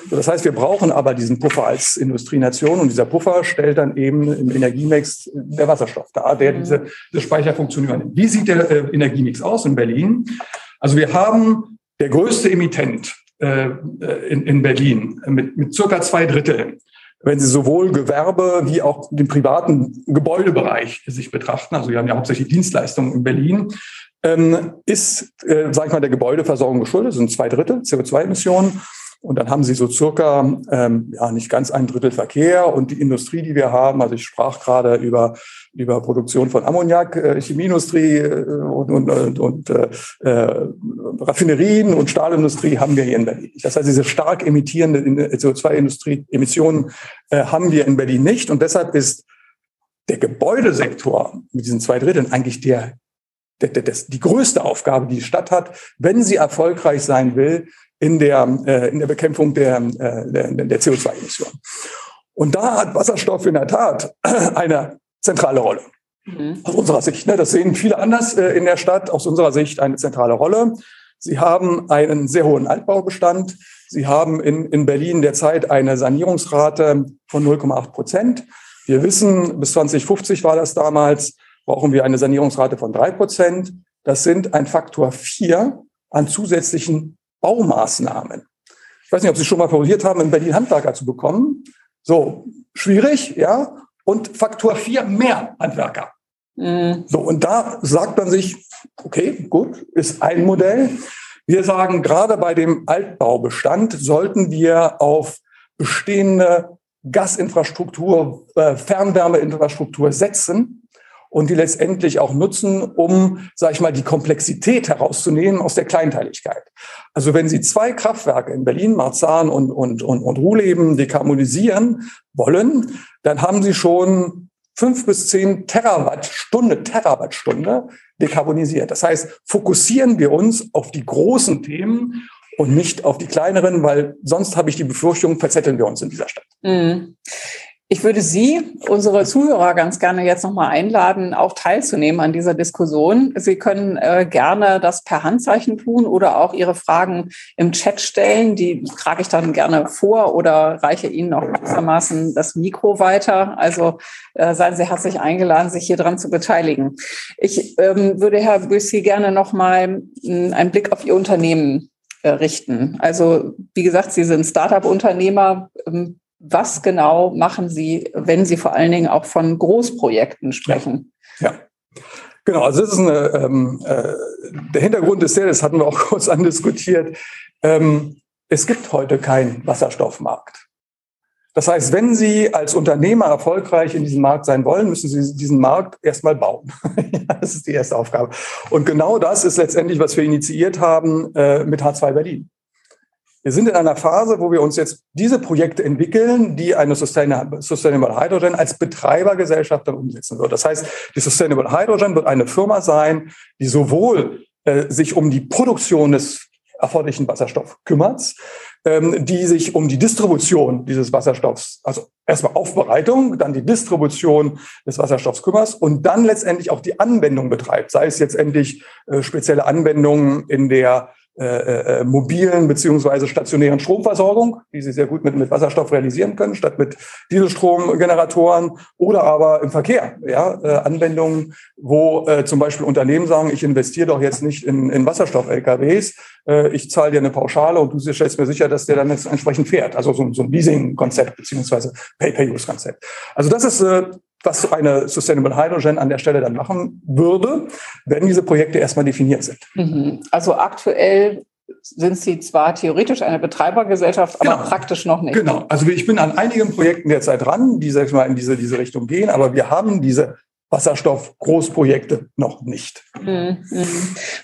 So, das heißt, wir brauchen aber diesen Puffer als Industrienation und dieser Puffer stellt dann eben im Energiemix der Wasserstoff dar, der diese, diese Speicherfunktion übernimmt. Wie sieht der äh, Energiemix aus in Berlin? Also wir haben der größte Emittent äh, in, in Berlin mit, mit circa zwei Dritteln wenn Sie sowohl Gewerbe wie auch den privaten Gebäudebereich sich betrachten, also wir haben ja hauptsächlich Dienstleistungen in Berlin, ähm, ist, äh, sage ich mal, der Gebäudeversorgung geschuldet, das sind zwei Drittel CO2-Emissionen. Und dann haben Sie so circa, ähm, ja, nicht ganz ein Drittel Verkehr und die Industrie, die wir haben. Also ich sprach gerade über über Produktion von Ammoniak, äh, Chemieindustrie äh, und, und, und, und äh, äh, Raffinerien und Stahlindustrie haben wir hier in Berlin. Das heißt, diese stark emittierende CO2-Industrie-Emissionen äh, haben wir in Berlin nicht. Und deshalb ist der Gebäudesektor mit diesen zwei Dritteln eigentlich der, der, der, der, die größte Aufgabe, die die Stadt hat, wenn sie erfolgreich sein will in der, äh, in der Bekämpfung der, äh, der, der CO2-Emissionen. Und da hat Wasserstoff in der Tat eine zentrale Rolle. Mhm. Aus unserer Sicht. Ne? Das sehen viele anders äh, in der Stadt. Aus unserer Sicht eine zentrale Rolle. Sie haben einen sehr hohen Altbaubestand. Sie haben in, in Berlin derzeit eine Sanierungsrate von 0,8 Prozent. Wir wissen, bis 2050 war das damals, brauchen wir eine Sanierungsrate von drei Prozent. Das sind ein Faktor vier an zusätzlichen Baumaßnahmen. Ich weiß nicht, ob Sie schon mal probiert haben, in Berlin Handwerker zu bekommen. So, schwierig, ja und Faktor 4 mehr Handwerker. Mhm. So, und da sagt man sich, okay, gut, ist ein Modell. Wir sagen, gerade bei dem Altbaubestand sollten wir auf bestehende Gasinfrastruktur, äh, Fernwärmeinfrastruktur setzen und die letztendlich auch nutzen, um, sage ich mal, die Komplexität herauszunehmen aus der Kleinteiligkeit. Also wenn Sie zwei Kraftwerke in Berlin, Marzahn und, und, und, und Ruhleben dekarbonisieren wollen, dann haben Sie schon fünf bis zehn Terawattstunde, Terawattstunde dekarbonisiert. Das heißt, fokussieren wir uns auf die großen Themen und nicht auf die kleineren, weil sonst habe ich die Befürchtung, verzetteln wir uns in dieser Stadt. Mhm. Ich würde Sie, unsere Zuhörer, ganz gerne jetzt nochmal einladen, auch teilzunehmen an dieser Diskussion. Sie können äh, gerne das per Handzeichen tun oder auch Ihre Fragen im Chat stellen. Die trage ich dann gerne vor oder reiche Ihnen auch gewissermaßen das Mikro weiter. Also äh, seien Sie herzlich eingeladen, sich hier dran zu beteiligen. Ich ähm, würde Herr Büssi gerne nochmal hm, einen Blick auf Ihr Unternehmen äh, richten. Also wie gesagt, Sie sind Startup-Unternehmer. Was genau machen Sie, wenn Sie vor allen Dingen auch von Großprojekten sprechen? Ja. ja. Genau, also das ist eine, ähm, äh, der Hintergrund ist der, das hatten wir auch kurz andiskutiert. Ähm, es gibt heute keinen Wasserstoffmarkt. Das heißt, wenn Sie als Unternehmer erfolgreich in diesem Markt sein wollen, müssen Sie diesen Markt erstmal bauen. das ist die erste Aufgabe. Und genau das ist letztendlich, was wir initiiert haben äh, mit H2 Berlin. Wir sind in einer Phase, wo wir uns jetzt diese Projekte entwickeln, die eine Sustainable Hydrogen als Betreibergesellschaft dann umsetzen wird. Das heißt, die Sustainable Hydrogen wird eine Firma sein, die sowohl äh, sich um die Produktion des erforderlichen Wasserstoffs kümmert, ähm, die sich um die Distribution dieses Wasserstoffs, also erstmal Aufbereitung, dann die Distribution des Wasserstoffs kümmert und dann letztendlich auch die Anwendung betreibt, sei es jetzt endlich äh, spezielle Anwendungen in der äh, äh, mobilen beziehungsweise stationären Stromversorgung, die sie sehr gut mit, mit Wasserstoff realisieren können, statt mit Dieselstromgeneratoren oder aber im Verkehr, ja, äh, Anwendungen, wo äh, zum Beispiel Unternehmen sagen, ich investiere doch jetzt nicht in, in Wasserstoff-LKWs, äh, ich zahle dir eine Pauschale und du stellst mir sicher, dass der dann jetzt entsprechend fährt. Also so, so ein Leasing-Konzept beziehungsweise Pay-Per-Use-Konzept. Also das ist äh, was eine Sustainable Hydrogen an der Stelle dann machen würde, wenn diese Projekte erstmal definiert sind. Mhm. Also aktuell sind Sie zwar theoretisch eine Betreibergesellschaft, aber genau. praktisch noch nicht. Genau. Also ich bin an einigen Projekten derzeit dran, die sag ich mal, in diese, diese Richtung gehen, aber wir haben diese Wasserstoff-Großprojekte noch nicht. Mhm.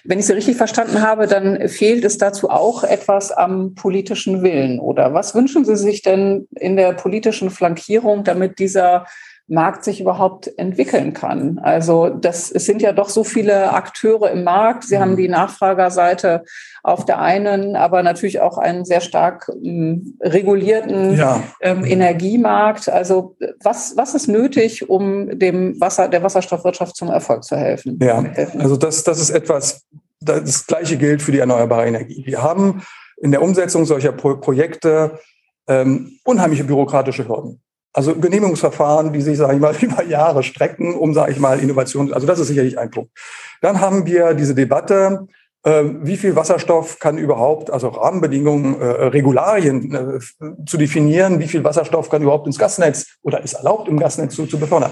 Wenn ich Sie richtig verstanden habe, dann fehlt es dazu auch etwas am politischen Willen, oder? Was wünschen Sie sich denn in der politischen Flankierung, damit dieser Markt sich überhaupt entwickeln kann. Also das, es sind ja doch so viele Akteure im Markt. Sie mhm. haben die Nachfragerseite auf der einen, aber natürlich auch einen sehr stark ähm, regulierten ja. ähm, Energiemarkt. Also was, was ist nötig, um dem Wasser, der Wasserstoffwirtschaft zum Erfolg zu helfen? Ja, also das, das ist etwas, das Gleiche gilt für die erneuerbare Energie. Wir haben in der Umsetzung solcher Pro Projekte ähm, unheimliche bürokratische Hürden. Also Genehmigungsverfahren, die sich, sage ich mal, über Jahre strecken, um, sage ich mal, Innovation. Also das ist sicherlich ein Punkt. Dann haben wir diese Debatte, äh, wie viel Wasserstoff kann überhaupt, also Rahmenbedingungen, äh, Regularien äh, zu definieren, wie viel Wasserstoff kann überhaupt ins Gasnetz oder ist erlaubt im Gasnetz zu, zu befördern.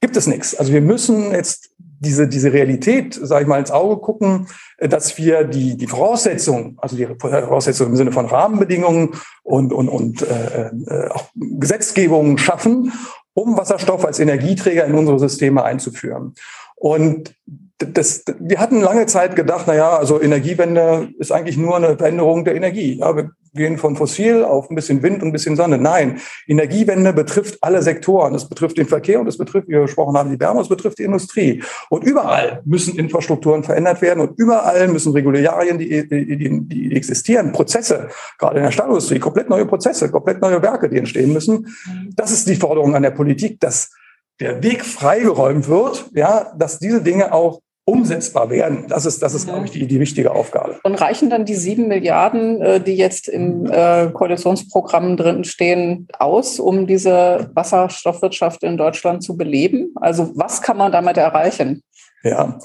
Gibt es nichts. Also wir müssen jetzt diese, diese Realität, sage ich mal, ins Auge gucken, äh, dass wir die, die Voraussetzungen, also die Voraussetzungen im Sinne von Rahmenbedingungen und, und, und äh, äh, auch Gesetzgebungen schaffen, um Wasserstoff als Energieträger in unsere Systeme einzuführen. Und das, wir hatten lange Zeit gedacht, na ja, also Energiewende ist eigentlich nur eine Veränderung der Energie. Ja, wir gehen von fossil auf ein bisschen Wind und ein bisschen Sonne. Nein, Energiewende betrifft alle Sektoren. Es betrifft den Verkehr und es betrifft, wie wir gesprochen haben, die Wärme, es betrifft die Industrie. Und überall müssen Infrastrukturen verändert werden und überall müssen Regularien, die, die, die, die existieren, Prozesse, gerade in der Stahlindustrie, komplett neue Prozesse, komplett neue Werke, die entstehen müssen. Das ist die Forderung an der Politik, dass der Weg freigeräumt wird, ja, dass diese Dinge auch umsetzbar werden. Das ist, das ist, glaube ich, die, die wichtige Aufgabe. Und reichen dann die sieben Milliarden, äh, die jetzt im äh, Koalitionsprogramm drin stehen, aus, um diese Wasserstoffwirtschaft in Deutschland zu beleben? Also was kann man damit erreichen? Ja,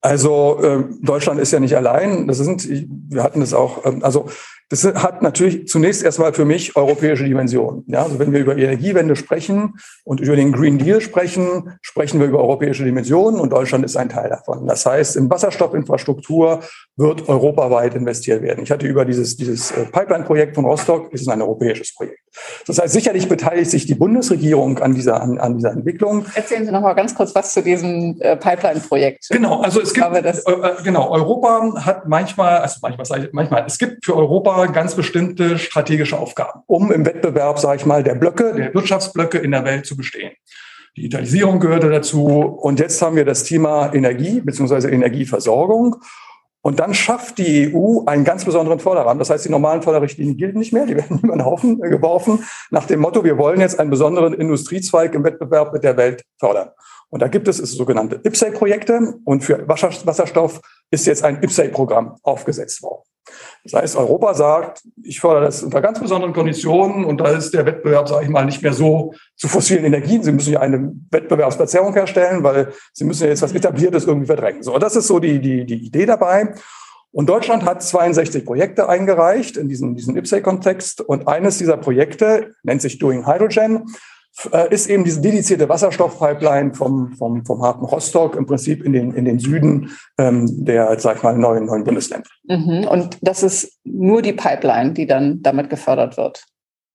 also äh, Deutschland ist ja nicht allein. Das sind, wir hatten das auch, ähm, also das hat natürlich zunächst erstmal für mich europäische Dimensionen. Ja, also wenn wir über Energiewende sprechen und über den Green Deal sprechen, sprechen wir über europäische Dimensionen und Deutschland ist ein Teil davon. Das heißt, in Wasserstoffinfrastruktur wird europaweit investiert werden. Ich hatte über dieses, dieses äh, Pipeline-Projekt von Rostock, ist ein europäisches Projekt. Das heißt, sicherlich beteiligt sich die Bundesregierung an dieser, an, an dieser Entwicklung. Erzählen Sie noch mal ganz kurz was zu diesem äh, Pipeline-Projekt. Genau, also es gibt, äh, genau, Europa hat manchmal, also manchmal, manchmal, es gibt für Europa ganz bestimmte strategische Aufgaben, um im Wettbewerb, sage ich mal, der Blöcke, der Wirtschaftsblöcke in der Welt zu bestehen. Digitalisierung gehörte dazu. Und jetzt haben wir das Thema Energie bzw. Energieversorgung. Und dann schafft die EU einen ganz besonderen Förderrahmen. Das heißt, die normalen Förderrichtlinien gelten nicht mehr, die werden über den Haufen geworfen, nach dem Motto, wir wollen jetzt einen besonderen Industriezweig im Wettbewerb mit der Welt fördern. Und da gibt es sogenannte IPSEI-Projekte und für Wasserstoff ist jetzt ein IPSEI-Programm aufgesetzt worden. Das heißt, Europa sagt, ich fördere das unter ganz besonderen Konditionen und da ist der Wettbewerb, sage ich mal, nicht mehr so zu fossilen Energien. Sie müssen ja eine Wettbewerbsverzerrung herstellen, weil Sie müssen ja jetzt was Etabliertes irgendwie verdrängen. So, das ist so die, die, die Idee dabei. Und Deutschland hat 62 Projekte eingereicht in diesem, diesem IPCEI-Kontext. Und eines dieser Projekte nennt sich Doing Hydrogen ist eben diese dedizierte Wasserstoffpipeline vom, vom, vom Hafen Rostock im Prinzip in den, in den Süden ähm, der, sag ich mal, neuen, neuen Bundesländer. Mhm. Und das ist nur die Pipeline, die dann damit gefördert wird?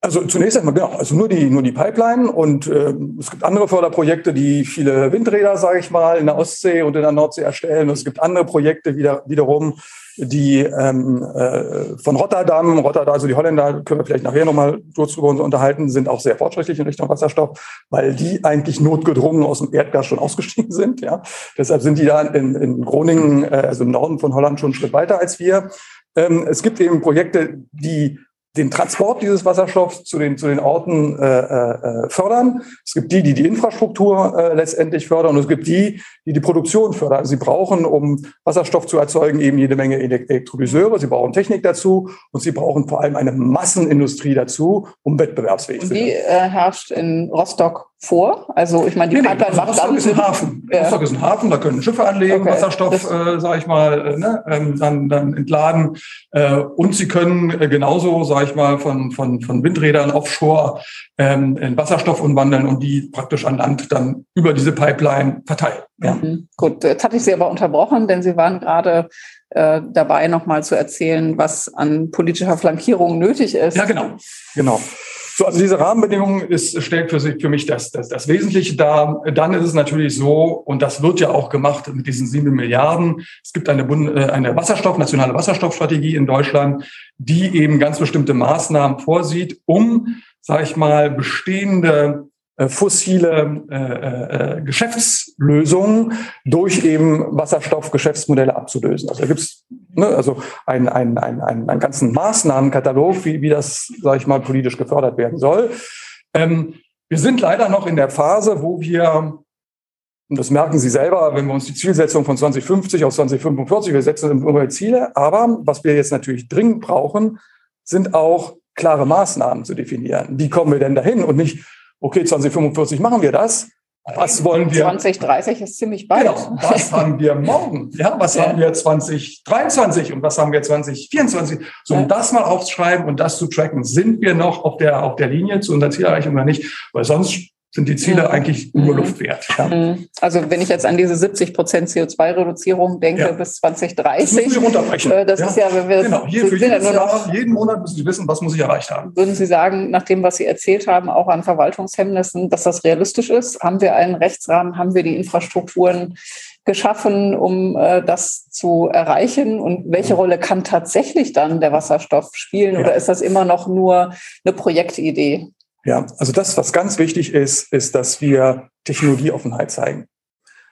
Also zunächst einmal genau, also nur die nur die Pipeline und äh, es gibt andere Förderprojekte, die viele Windräder, sage ich mal, in der Ostsee und in der Nordsee erstellen. Und es gibt andere Projekte wieder wiederum, die ähm, äh, von Rotterdam, Rotterdam, also die Holländer, können wir vielleicht nachher nochmal drüber uns unterhalten, sind auch sehr fortschrittlich in Richtung Wasserstoff, weil die eigentlich notgedrungen aus dem Erdgas schon ausgestiegen sind. Ja, deshalb sind die da in, in Groningen, äh, also im Norden von Holland, schon einen Schritt weiter als wir. Ähm, es gibt eben Projekte, die den Transport dieses Wasserstoffs zu den, zu den Orten äh, äh, fördern. Es gibt die, die die Infrastruktur äh, letztendlich fördern und es gibt die, die die Produktion fördern. Sie brauchen, um Wasserstoff zu erzeugen, eben jede Menge Elektrolyseure. Sie brauchen Technik dazu und sie brauchen vor allem eine Massenindustrie dazu, um wettbewerbsfähig zu sein. Wie äh, herrscht in Rostock vor? Also ich meine, die nee, Pipeline nee, macht Rostock ist ein Hafen. Ja. Rostock ist ein Hafen, da können Schiffe anlegen, okay. Wasserstoff, äh, sage ich mal, äh, ne, ähm, dann, dann entladen. Äh, und sie können äh, genauso, sage ich mal, von, von, von Windrädern offshore ähm, in Wasserstoff umwandeln und die praktisch an Land dann über diese Pipeline verteilen. Ja. Mhm. Gut, jetzt hatte ich Sie aber unterbrochen, denn Sie waren gerade äh, dabei, nochmal zu erzählen, was an politischer Flankierung nötig ist. Ja, genau. Genau. So, also diese Rahmenbedingungen ist, stellt für, sich, für mich das, das, das Wesentliche dar. Dann ist es natürlich so, und das wird ja auch gemacht mit diesen sieben Milliarden. Es gibt eine, Bund, äh, eine Wasserstoff, nationale Wasserstoffstrategie in Deutschland, die eben ganz bestimmte Maßnahmen vorsieht, um, sage ich mal, bestehende äh, fossile äh, äh, Geschäftslösungen durch eben Wasserstoffgeschäftsmodelle abzulösen. Also da gibt es ne, also einen, einen, einen, einen, einen ganzen Maßnahmenkatalog, wie, wie das, sage ich mal, politisch gefördert werden soll. Ähm, wir sind leider noch in der Phase, wo wir und das merken Sie selber, wenn wir uns die Zielsetzung von 2050 auf 2045, wir setzen irgendwelche Ziele. Aber was wir jetzt natürlich dringend brauchen, sind auch klare Maßnahmen zu definieren. Wie kommen wir denn dahin? Und nicht, okay, 2045 machen wir das. Was wollen wir? 2030 ist ziemlich bald. Genau. Was haben wir morgen? Ja, was ja. haben wir 2023 und was haben wir 2024? So, um ja. das mal aufzuschreiben und das zu tracken, sind wir noch auf der, auf der Linie zu unserer Zielerreichung oder nicht? Weil sonst sind die Ziele mhm. eigentlich nur mhm. Luft wert. Ja. Mhm. Also wenn ich jetzt an diese 70 Prozent CO2-Reduzierung denke ja. bis 2030, das, runterbrechen. Äh, das ja. ist ja, wenn wir genau. Hier, für jedes ja Jahr, jeden Monat müssen Sie wissen, was muss ich erreicht haben. Würden Sie sagen, nach dem, was Sie erzählt haben, auch an Verwaltungshemmnissen, dass das realistisch ist? Haben wir einen Rechtsrahmen? Haben wir die Infrastrukturen geschaffen, um äh, das zu erreichen? Und welche Rolle kann tatsächlich dann der Wasserstoff spielen? Oder ist das immer noch nur eine Projektidee? Ja, also das, was ganz wichtig ist, ist, dass wir Technologieoffenheit zeigen.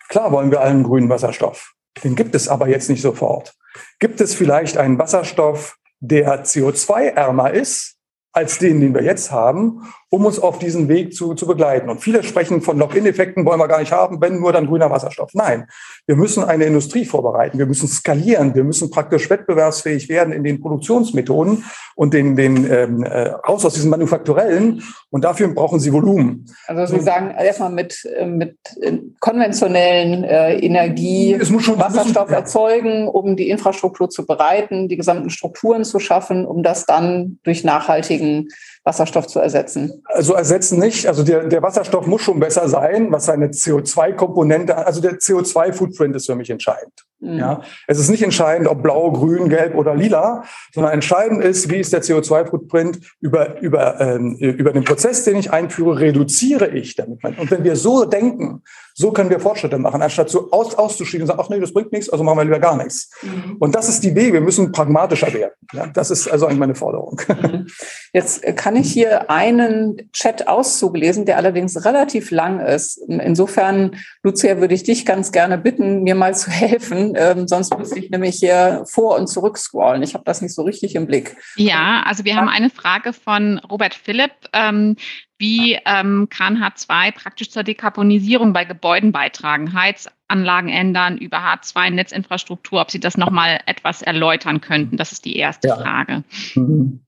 Klar wollen wir allen grünen Wasserstoff. Den gibt es aber jetzt nicht sofort. Gibt es vielleicht einen Wasserstoff, der CO2-ärmer ist als den, den wir jetzt haben, um uns auf diesen Weg zu, zu begleiten. Und viele sprechen von Lock-in-Effekten, wollen wir gar nicht haben, wenn nur dann grüner Wasserstoff. Nein, wir müssen eine Industrie vorbereiten, wir müssen skalieren, wir müssen praktisch wettbewerbsfähig werden in den Produktionsmethoden und den, den ähm, äh, raus aus diesem Manufakturellen. Und dafür brauchen sie Volumen. Also Sie sagen erstmal mit, äh, mit äh, konventionellen äh, Energie schon, Wasserstoff müssen, erzeugen, um die Infrastruktur zu bereiten, die gesamten Strukturen zu schaffen, um das dann durch nachhaltigen Wasserstoff zu ersetzen? Also ersetzen nicht. Also der, der Wasserstoff muss schon besser sein, was seine CO2-Komponente, also der CO2-Footprint ist für mich entscheidend. Mhm. Ja, es ist nicht entscheidend, ob blau, grün, gelb oder lila, sondern entscheidend ist, wie ist der CO2-Footprint über, über, ähm, über den Prozess, den ich einführe, reduziere ich damit. Und wenn wir so denken, so können wir Fortschritte machen, anstatt so aus, auszuschieben und sagen, ach nee, das bringt nichts, also machen wir lieber gar nichts. Mhm. Und das ist die Idee, wir müssen pragmatischer werden. Ja, das ist also eigentlich meine Forderung. Mhm. Jetzt kann ich hier einen Chat-Auszug lesen, der allerdings relativ lang ist. Insofern, Lucia, würde ich dich ganz gerne bitten, mir mal zu helfen ähm, sonst müsste ich nämlich hier vor und zurück scrollen. Ich habe das nicht so richtig im Blick. Ja, also wir haben eine Frage von Robert Philipp. Ähm, wie ähm, kann H2 praktisch zur Dekarbonisierung bei Gebäuden beitragen? Heizanlagen ändern über H2 Netzinfrastruktur, ob Sie das nochmal etwas erläutern könnten? Das ist die erste ja. Frage. Mhm.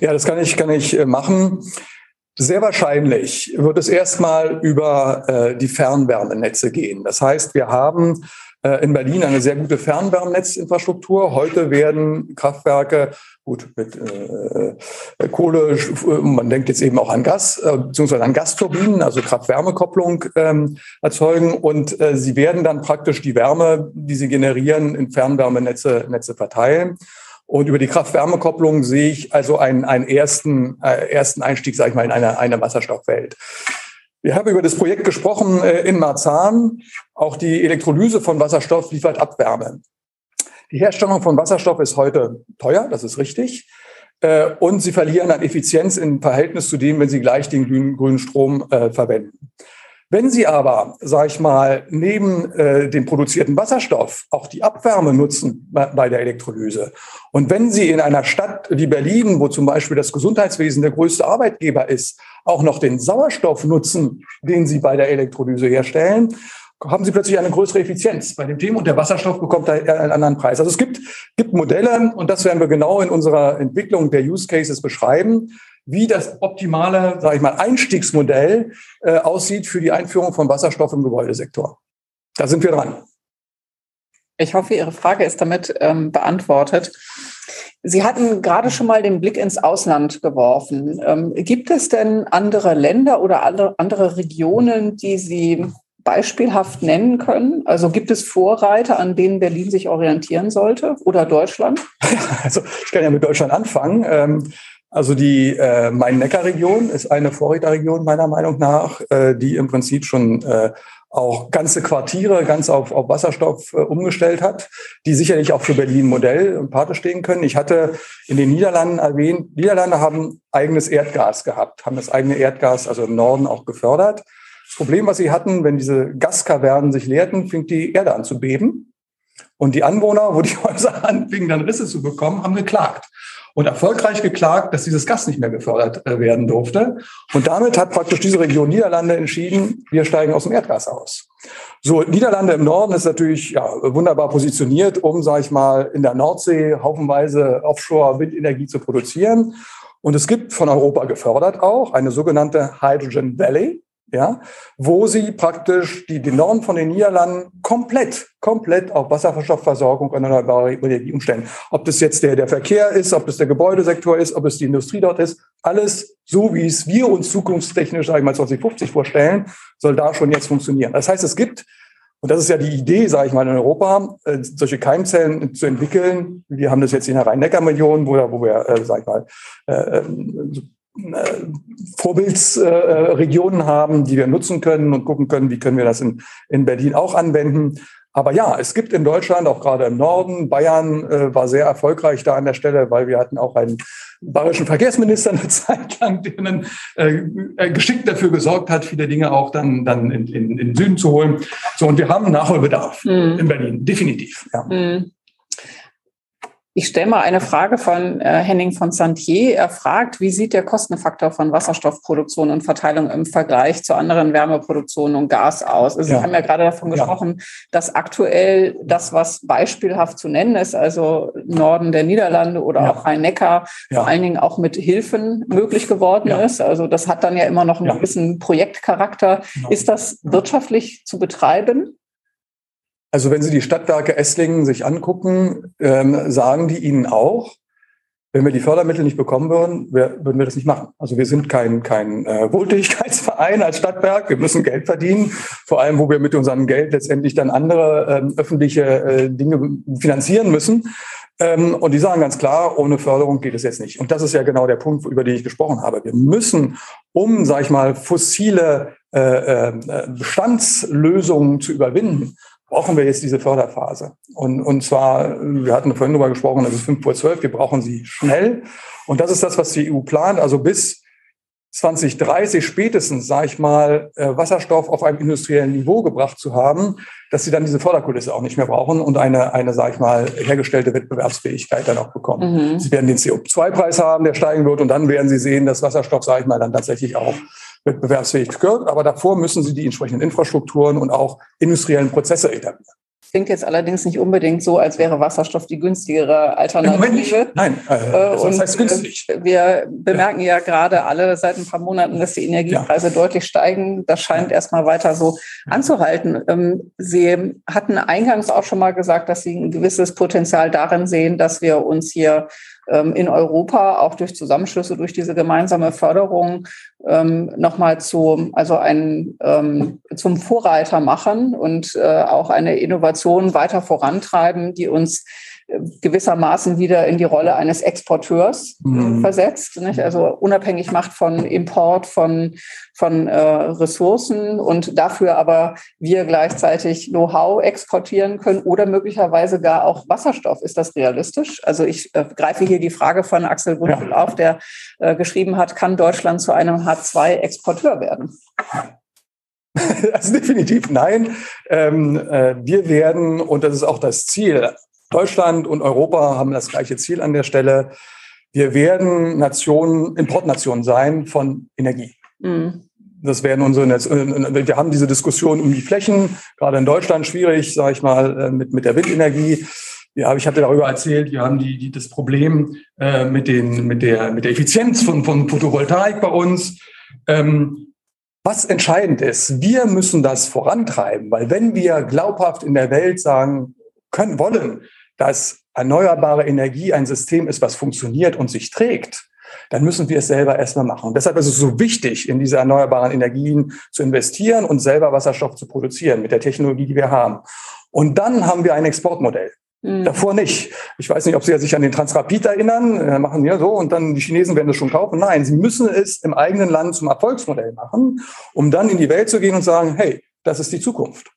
Ja, das kann ich, kann ich äh, machen. Sehr wahrscheinlich wird es erstmal über äh, die Fernwärmenetze gehen. Das heißt, wir haben äh, in Berlin eine sehr gute Fernwärmenetzinfrastruktur. Heute werden Kraftwerke gut mit äh, äh Kohle, man denkt jetzt eben auch an Gas, äh, beziehungsweise an Gasturbinen, also Kraft-Wärme-Kopplung ähm, erzeugen und äh, sie werden dann praktisch die Wärme, die sie generieren, in Fernwärmenetze Netze verteilen. Und über die Kraft-Wärme-Kopplung sehe ich also einen, einen ersten, äh, ersten Einstieg, sage ich mal, in eine, eine Wasserstoffwelt. Wir haben über das Projekt gesprochen äh, in Marzahn. Auch die Elektrolyse von Wasserstoff liefert Abwärme. Die Herstellung von Wasserstoff ist heute teuer, das ist richtig. Äh, und sie verlieren an Effizienz im Verhältnis zu dem, wenn sie gleich den grünen Strom äh, verwenden. Wenn Sie aber, sage ich mal, neben äh, dem produzierten Wasserstoff auch die Abwärme nutzen bei, der Elektrolyse und wenn Sie in einer Stadt wie Berlin, wo zum Beispiel das Gesundheitswesen der größte Arbeitgeber ist, auch noch den Sauerstoff nutzen, den Sie bei der Elektrolyse herstellen, haben Sie plötzlich eine größere Effizienz bei dem Thema und der Wasserstoff bekommt da einen anderen Preis. Also es gibt, gibt Modelle und das werden wir genau in unserer Entwicklung der Use Cases beschreiben, wie das optimale, sage ich mal, Einstiegsmodell äh, aussieht für die Einführung von Wasserstoff im Gebäudesektor. Da sind wir dran. Ich hoffe, Ihre Frage ist damit ähm, beantwortet. Sie hatten gerade schon mal den Blick ins Ausland geworfen. Ähm, gibt es denn andere Länder oder andere, Regionen, die Sie beispielhaft nennen können? Also gibt es Vorreiter, an denen Berlin sich orientieren sollte oder Deutschland? Also ich kann ja mit Deutschland anfangen. Ähm, also die äh, Main-Neckar-Region ist eine Vorreiterregion meiner Meinung nach, äh, die im Prinzip schon äh, auch ganze Quartiere ganz auf, auf Wasserstoff äh, umgestellt hat, die sicherlich auch für Berlin Modell und Pate stehen können. Ich hatte in den Niederlanden erwähnt, Niederlande haben eigenes Erdgas gehabt, haben das eigene Erdgas also im Norden auch gefördert. Das Problem, was sie hatten, wenn diese Gaskavernen sich leerten, fing die Erde an zu beben. Und die Anwohner, wo die Häuser anfingen, dann Risse zu bekommen, haben geklagt und erfolgreich geklagt, dass dieses Gas nicht mehr gefördert äh, werden durfte. Und damit hat praktisch diese Region Niederlande entschieden, wir steigen aus dem Erdgas aus. So, Niederlande im Norden ist natürlich ja, wunderbar positioniert, um, sage ich mal, in der Nordsee haufenweise Offshore-Windenergie zu produzieren. Und es gibt von Europa gefördert auch eine sogenannte Hydrogen Valley ja, wo sie praktisch die, den Norden von den Niederlanden komplett, komplett auf Wasserstoffversorgung und erneuerbare Energie umstellen. Ob das jetzt der, der Verkehr ist, ob das der Gebäudesektor ist, ob es die Industrie dort ist, alles so, wie es wir uns zukunftstechnisch, sage ich mal, 2050 vorstellen, soll da schon jetzt funktionieren. Das heißt, es gibt, und das ist ja die Idee, sage ich mal, in Europa, äh, solche Keimzellen zu entwickeln. Wir haben das jetzt in der Rhein-Neckar-Million, wo, wo wir, äh, sage ich mal, äh, äh, Vorbildsregionen haben, die wir nutzen können und gucken können, wie können wir das in, in Berlin auch anwenden. Aber ja, es gibt in Deutschland, auch gerade im Norden, Bayern äh, war sehr erfolgreich da an der Stelle, weil wir hatten auch einen bayerischen Verkehrsminister eine Zeit lang, der dann äh, äh, geschickt dafür gesorgt hat, viele Dinge auch dann, dann in, in, in den Süden zu holen. So, und wir haben Nachholbedarf mhm. in Berlin, definitiv. Ja. Mhm. Ich stelle mal eine Frage von äh, Henning von Santier. Er fragt, wie sieht der Kostenfaktor von Wasserstoffproduktion und Verteilung im Vergleich zu anderen Wärmeproduktionen und Gas aus? Also ja. Sie haben ja gerade davon gesprochen, ja. dass aktuell das, was beispielhaft zu nennen ist, also Norden der Niederlande oder ja. auch Rhein-Neckar, vor allen Dingen auch mit Hilfen möglich geworden ist. Also das hat dann ja immer noch einen gewissen Projektcharakter. Genau. Ist das wirtschaftlich zu betreiben? Also wenn Sie die Stadtwerke Esslingen sich angucken, ähm, sagen die Ihnen auch, wenn wir die Fördermittel nicht bekommen würden, wir, würden wir das nicht machen. Also wir sind kein, kein äh, Wohltätigkeitsverein als Stadtwerk. Wir müssen Geld verdienen, vor allem wo wir mit unserem Geld letztendlich dann andere ähm, öffentliche äh, Dinge finanzieren müssen. Ähm, und die sagen ganz klar, ohne Förderung geht es jetzt nicht. Und das ist ja genau der Punkt, über den ich gesprochen habe. Wir müssen, um, sage ich mal, fossile äh, äh, Bestandslösungen zu überwinden, brauchen wir jetzt diese Förderphase. Und, und zwar, wir hatten vorhin darüber gesprochen, das ist 5 vor 12, wir brauchen sie schnell. Und das ist das, was die EU plant. Also bis 2030 spätestens, sage ich mal, äh, Wasserstoff auf einem industriellen Niveau gebracht zu haben, dass sie dann diese Förderkulisse auch nicht mehr brauchen und eine, eine sage ich mal, hergestellte Wettbewerbsfähigkeit dann auch bekommen. Mhm. Sie werden den CO2-Preis haben, der steigen wird und dann werden sie sehen, dass Wasserstoff, sage ich mal, dann tatsächlich auch wettbewerbsfähig gehört. Aber davor müssen sie die entsprechenden Infrastrukturen und auch industriellen Prozesse etablieren. klingt jetzt allerdings nicht unbedingt so, als wäre Wasserstoff die günstigere Alternative. Nein, äh, das äh, heißt günstig. Wir bemerken ja. ja. gerade alle seit ein paar Monaten, dass die Energiepreise ja. deutlich steigen. Das scheint erstmal weiter so anzuhalten. Ähm, Sie hatten eingangs auch schon mal gesagt, dass Sie ein gewisses Potenzial darin sehen, dass wir uns hier in Europa auch durch Zusammenschlüsse, durch diese gemeinsame Förderung ähm, nochmal zu, also ein, ähm, zum Vorreiter machen und äh, auch eine Innovation weiter vorantreiben, die uns gewissermaßen wieder in die Rolle eines Exporteurs mhm. versetzt, nicht? also unabhängig macht von Import von, von äh, Ressourcen und dafür aber wir gleichzeitig Know-how exportieren können oder möglicherweise gar auch Wasserstoff. Ist das realistisch? Also ich äh, greife hier die Frage von Axel Wunschel ja. auf, der äh, geschrieben hat, kann Deutschland zu einem H2-Exporteur werden? Also definitiv nein. Ähm, äh, wir werden, und das ist auch das Ziel, Deutschland und Europa haben das gleiche Ziel an der Stelle. Wir werden Nationen, Importnationen sein von Energie. Mhm. Das werden unsere, wir haben diese Diskussion um die Flächen, gerade in Deutschland schwierig, sage ich mal, äh, mit, mit der Windenergie. Ja, ich hatte darüber erzählt, wir haben die, die, das Problem äh, mit, den, mit, der, mit der Effizienz von, von Photovoltaik bei uns. Ähm, was entscheidend ist, wir müssen das vorantreiben, weil wenn wir glaubhaft in der Welt sagen können, wollen, dass erneuerbare Energie ein System ist, was funktioniert und sich trägt, dann müssen wir es selber erstmal machen. Und deshalb ist es so wichtig, in diese erneuerbaren Energien zu investieren und selber Wasserstoff zu produzieren mit der Technologie, die wir haben. Und dann haben wir ein Exportmodell. Mhm. Davor nicht. Ich weiß nicht, ob Sie sich an den Transrapid erinnern. Wir machen ja so und dann die Chinesen werden es schon kaufen. Nein, Sie müssen es im eigenen Land zum Erfolgsmodell machen, um dann in die Welt zu gehen und sagen, hey, das ist die Zukunft.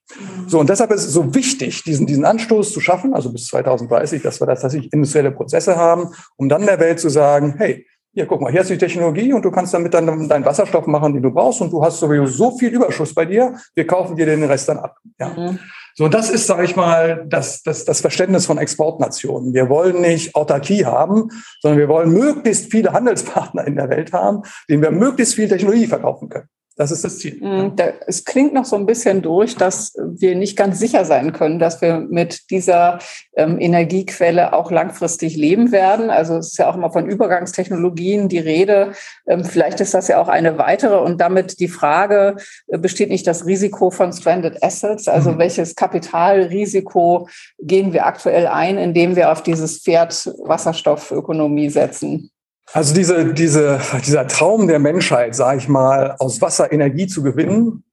So, und deshalb ist es so wichtig, diesen, diesen Anstoß zu schaffen, also bis 2030, dass wir das tatsächlich industrielle Prozesse haben, um dann der Welt zu sagen, hey, hier, guck mal, hier hast du die Technologie und du kannst damit dann deinen Wasserstoff machen, den du brauchst und du hast sowieso so viel Überschuss bei dir, wir kaufen dir den Rest dann ab. Ja. Mhm. So, das ist, sage ich mal, das, das, das Verständnis von Exportnationen. Wir wollen nicht Autarkie haben, sondern wir wollen möglichst viele Handelspartner in der Welt haben, denen wir möglichst viel Technologie verkaufen können. Das ist das Ziel. Mm, es klingt noch so ein bisschen durch, dass wir nicht ganz sicher sein können, dass wir mit dieser ähm, Energiequelle auch langfristig leben werden. Also es ist ja auch immer von Übergangstechnologien die Rede. Ähm, vielleicht ist das ja auch eine weitere und damit die Frage, äh, besteht nicht das Risiko von Stranded Assets? Also mhm. welches Kapitalrisiko gehen wir aktuell ein, indem wir auf dieses Pferd Wasserstoffökonomie setzen? Also diese, diese, dieser Traum der Menschheit, sage ich mal, aus Wasser Energie zu gewinnen,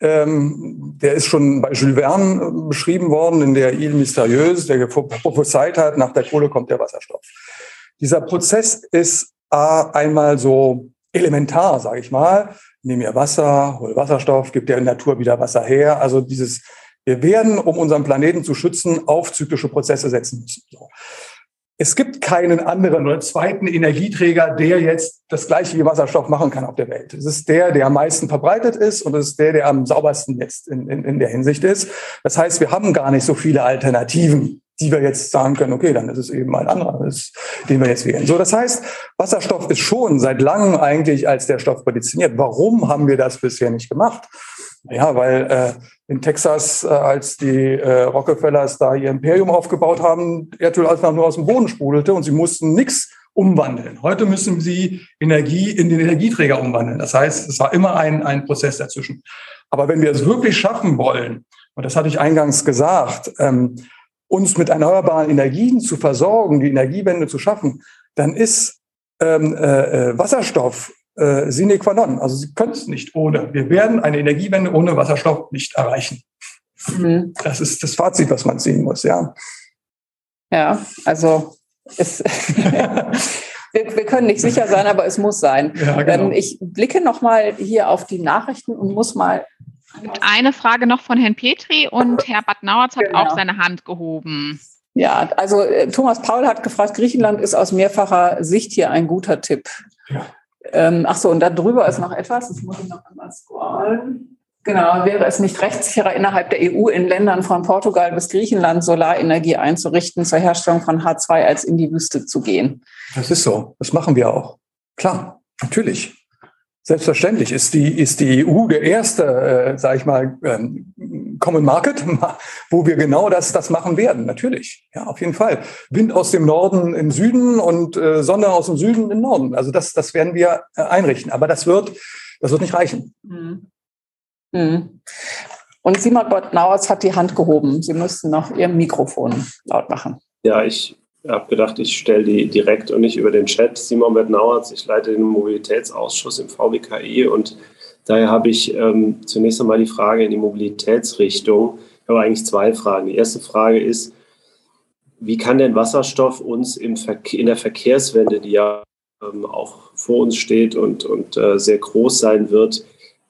ähm, der ist schon bei Jules Verne äh, beschrieben worden in der Ile Mystérieuse, der prophezeit hat, nach der Kohle kommt der Wasserstoff. Dieser Prozess ist einmal so elementar, sage ich mal. Nehm mir Wasser, hol Wasserstoff, gibt der Natur wieder Wasser her. Also dieses, wir werden, um unseren Planeten zu schützen, auf zyklische Prozesse setzen müssen. So es gibt keinen anderen oder zweiten Energieträger, der jetzt das gleiche wie Wasserstoff machen kann auf der Welt. Es ist der, der am meisten verbreitet ist und es ist der, der am saubersten jetzt in, in, in der Hinsicht ist. Das heißt, wir haben gar nicht so viele Alternativen, die wir jetzt sagen können, okay, dann ist es eben ein anderer, den wir jetzt wählen. So, das heißt, Wasserstoff ist schon seit langem eigentlich als der Stoff prädestiniert. Warum haben wir das bisher nicht gemacht? Ja, weil äh, in Texas, äh, als die äh, Rockefellers da ihr Imperium aufgebaut haben, Erdöl einfach nur aus dem Boden sprudelte und sie mussten nichts umwandeln. Heute müssen sie Energie in den Energieträger umwandeln. Das heißt, es war immer ein, ein Prozess dazwischen. Aber wenn wir es wirklich schaffen wollen, und das hatte ich eingangs gesagt, ähm, uns mit erneuerbaren Energien zu versorgen, die Energiewende zu schaffen, dann ist ähm, äh, äh Wasserstoff äh, sine qua non. Also Sie können es nicht ohne. Wir werden eine Energiewende ohne Wasserstoff nicht erreichen. Mhm. Das ist das Fazit, was man ziehen muss, ja. Ja, also es, wir, wir, können nicht sicher sein, aber es muss sein. Ja, genau. Ich blicke nochmal hier auf die Nachrichten und muss mal. Eine Frage noch von Herrn Petri und Herr Bad Nauertz hat genau. auch seine Hand gehoben. Ja, also äh, Thomas Paul hat gefragt, Griechenland ist aus mehrfacher Sicht hier ein guter Tipp. Ja. Ähm, ach so, und da drüber ist noch etwas, das muss ich noch einmal scrollen. Genau, wäre es nicht rechtssicherer, innerhalb der EU in Ländern von Portugal bis Griechenland Solarenergie einzurichten zur Herstellung von H2 als in die Wüste zu gehen? Das ist so. Das machen wir auch. Klar, natürlich. Selbstverständlich ist die, ist die EU der erste, äh, sage ich mal, ähm, Common Market, wo wir genau das, das machen werden. Natürlich, ja, auf jeden Fall. Wind aus dem Norden im Süden und äh, Sonne aus dem Süden im Norden. Also das, das werden wir äh, einrichten. Aber das wird, das wird nicht reichen. Mhm. Mhm. Und Simon Bott-Nauers hat die Hand gehoben. Sie müssten noch Ihr Mikrofon laut machen. Ja, ich habe gedacht, ich stelle die direkt und nicht über den Chat. Simon Bett-Nauertz, ich leite den Mobilitätsausschuss im VWKI und daher habe ich ähm, zunächst einmal die Frage in die Mobilitätsrichtung. Ich habe eigentlich zwei Fragen. Die erste Frage ist, wie kann denn Wasserstoff uns im in der Verkehrswende, die ja ähm, auch vor uns steht und, und äh, sehr groß sein wird,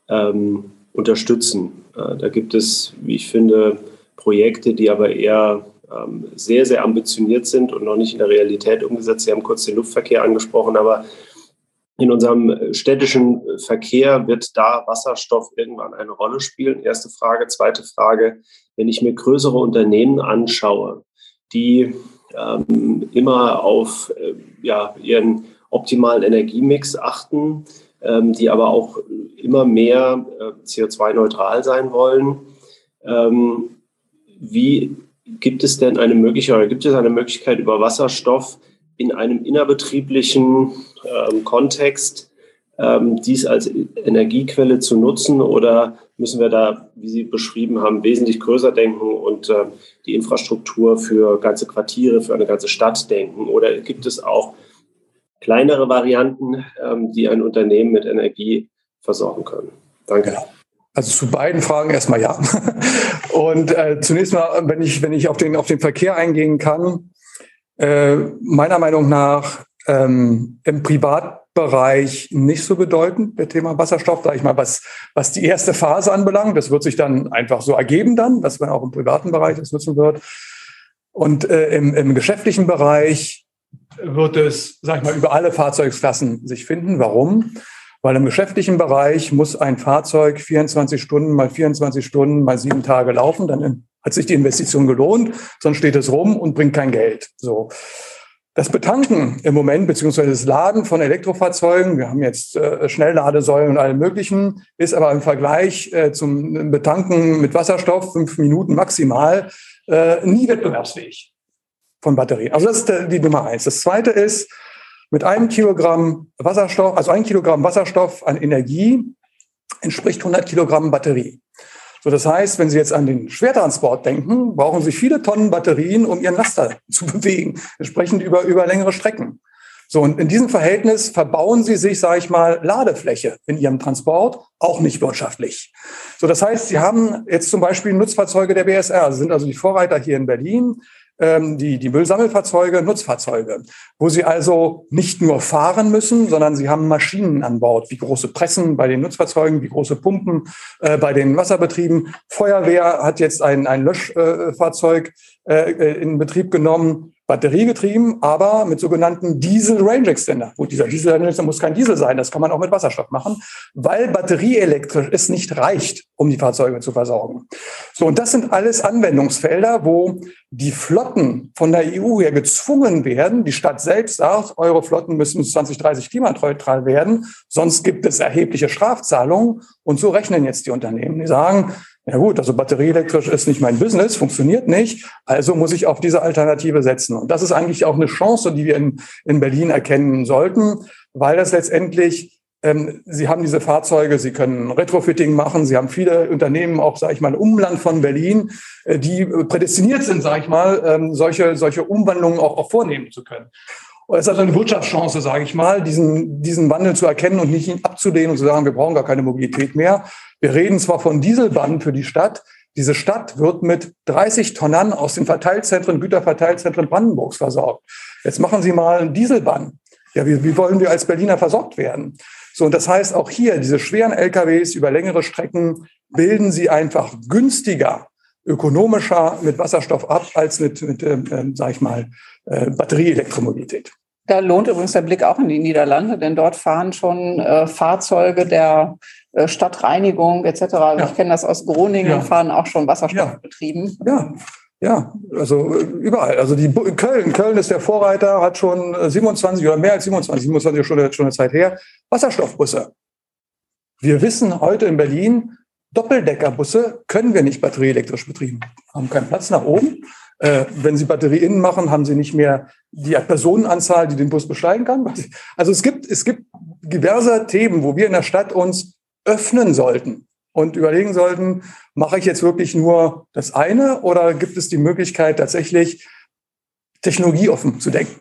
ähm, unterstützen? Äh, da gibt es, wie ich finde, Projekte, die aber eher ähm, sehr, sehr ambitioniert sind und noch nicht in der Realität umgesetzt. Sie haben kurz den Luftverkehr angesprochen, aber in unserem städtischen Verkehr wird da Wasserstoff irgendwann eine Rolle spielen. Erste Frage. Zweite Frage. Wenn ich mir größere Unternehmen anschaue, die ähm, immer auf äh, ja, ihren optimalen Energiemix achten, ähm, die aber auch immer mehr äh, CO2-neutral sein wollen, ähm, wie gibt es denn eine Möglichkeit oder gibt es eine Möglichkeit über Wasserstoff in einem innerbetrieblichen ähm, Kontext ähm, dies als Energiequelle zu nutzen oder müssen wir da, wie Sie beschrieben haben, wesentlich größer denken und äh, die Infrastruktur für ganze Quartiere, für eine ganze Stadt denken? Oder gibt es auch kleinere Varianten, ähm, die ein Unternehmen mit Energie versorgen können? Danke. Also zu beiden Fragen erstmal ja. Und äh, zunächst mal, wenn ich, wenn ich auf den, auf den Verkehr eingehen kann, äh, meiner Meinung nach ähm, im Privatbereich nicht so bedeutend, der Thema Wasserstoff, sage ich mal, was, was die erste Phase anbelangt. Das wird sich dann einfach so ergeben dann, dass man auch im privaten Bereich das nutzen wird. Und äh, im, im geschäftlichen Bereich wird es, sag ich mal, über alle Fahrzeugklassen sich finden. Warum? Weil im geschäftlichen Bereich muss ein Fahrzeug 24 Stunden mal 24 Stunden mal sieben Tage laufen, dann hat sich die Investition gelohnt, sonst steht es rum und bringt kein Geld. So. Das Betanken im Moment, beziehungsweise das Laden von Elektrofahrzeugen, wir haben jetzt äh, Schnellladesäulen und allem Möglichen, ist aber im Vergleich äh, zum Betanken mit Wasserstoff fünf Minuten maximal äh, nie wettbewerbsfähig von Batterien. Also das ist äh, die Nummer eins. Das zweite ist, mit einem Kilogramm Wasserstoff, also ein Kilogramm Wasserstoff an Energie entspricht 100 Kilogramm Batterie. So, das heißt, wenn Sie jetzt an den Schwertransport denken, brauchen Sie viele Tonnen Batterien, um Ihren Laster zu bewegen, entsprechend über, über längere Strecken. So, und in diesem Verhältnis verbauen Sie sich, sage ich mal, Ladefläche in Ihrem Transport, auch nicht wirtschaftlich. So, das heißt, Sie haben jetzt zum Beispiel Nutzfahrzeuge der BSR, Sie sind also die Vorreiter hier in Berlin ähm, die, die Müllsammelfahrzeuge, Nutzfahrzeuge, wo sie also nicht nur fahren müssen, sondern sie haben Maschinen an Bord, wie große Pressen bei den Nutzfahrzeugen, wie große Pumpen äh, bei den Wasserbetrieben. Feuerwehr hat jetzt ein, ein Löschfahrzeug äh, äh, in Betrieb genommen, batteriegetrieben, aber mit sogenannten Diesel Range Extender. Gut, dieser Diesel Range Extender muss kein Diesel sein, das kann man auch mit Wasserstoff machen, weil batterieelektrisch es nicht reicht, um die Fahrzeuge zu versorgen. So, und das sind alles Anwendungsfelder, wo die Flotten von der EU her gezwungen werden. Die Stadt selbst sagt, eure Flotten müssen 2030 klimaneutral werden, sonst gibt es erhebliche Strafzahlungen. Und so rechnen jetzt die Unternehmen. Die sagen, ja gut, also batterieelektrisch ist nicht mein Business, funktioniert nicht, also muss ich auf diese Alternative setzen. Und das ist eigentlich auch eine Chance, die wir in, in Berlin erkennen sollten, weil das letztendlich, ähm, Sie haben diese Fahrzeuge, Sie können Retrofitting machen, Sie haben viele Unternehmen, auch, sage ich mal, im Umland von Berlin, äh, die prädestiniert sind, sage ich mal, ähm, solche, solche Umwandlungen auch, auch vornehmen zu können. Es ist also eine Wirtschaftschance, sage ich mal, diesen, diesen Wandel zu erkennen und nicht ihn abzulehnen und zu sagen, wir brauchen gar keine Mobilität mehr. Wir reden zwar von Dieselbahnen für die Stadt, diese Stadt wird mit 30 Tonnen aus den Verteilzentren, Güterverteilzentren Brandenburgs versorgt. Jetzt machen Sie mal einen Dieselbann. Ja, wie, wie wollen wir als Berliner versorgt werden? So, und das heißt auch hier, diese schweren LKWs über längere Strecken bilden sie einfach günstiger, ökonomischer mit Wasserstoff ab als mit, mit äh, sag ich mal, äh, Batterieelektromobilität. Da lohnt übrigens der Blick auch in die Niederlande, denn dort fahren schon äh, Fahrzeuge der äh, Stadtreinigung etc. Also ja. Ich kenne das aus Groningen, ja. fahren auch schon Wasserstoffbetrieben. Ja. ja. also äh, überall. Also die Köln, Köln ist der Vorreiter, hat schon 27 oder mehr als 27, 27 schon, schon eine Zeit her, Wasserstoffbusse. Wir wissen heute in Berlin, Doppeldeckerbusse können wir nicht batterieelektrisch betrieben, haben keinen Platz nach oben. Äh, wenn Sie Batterie innen machen, haben Sie nicht mehr die Personenanzahl, die den Bus besteigen kann. Also es gibt, es gibt diverse Themen, wo wir in der Stadt uns öffnen sollten und überlegen sollten, mache ich jetzt wirklich nur das eine oder gibt es die Möglichkeit tatsächlich technologieoffen zu denken?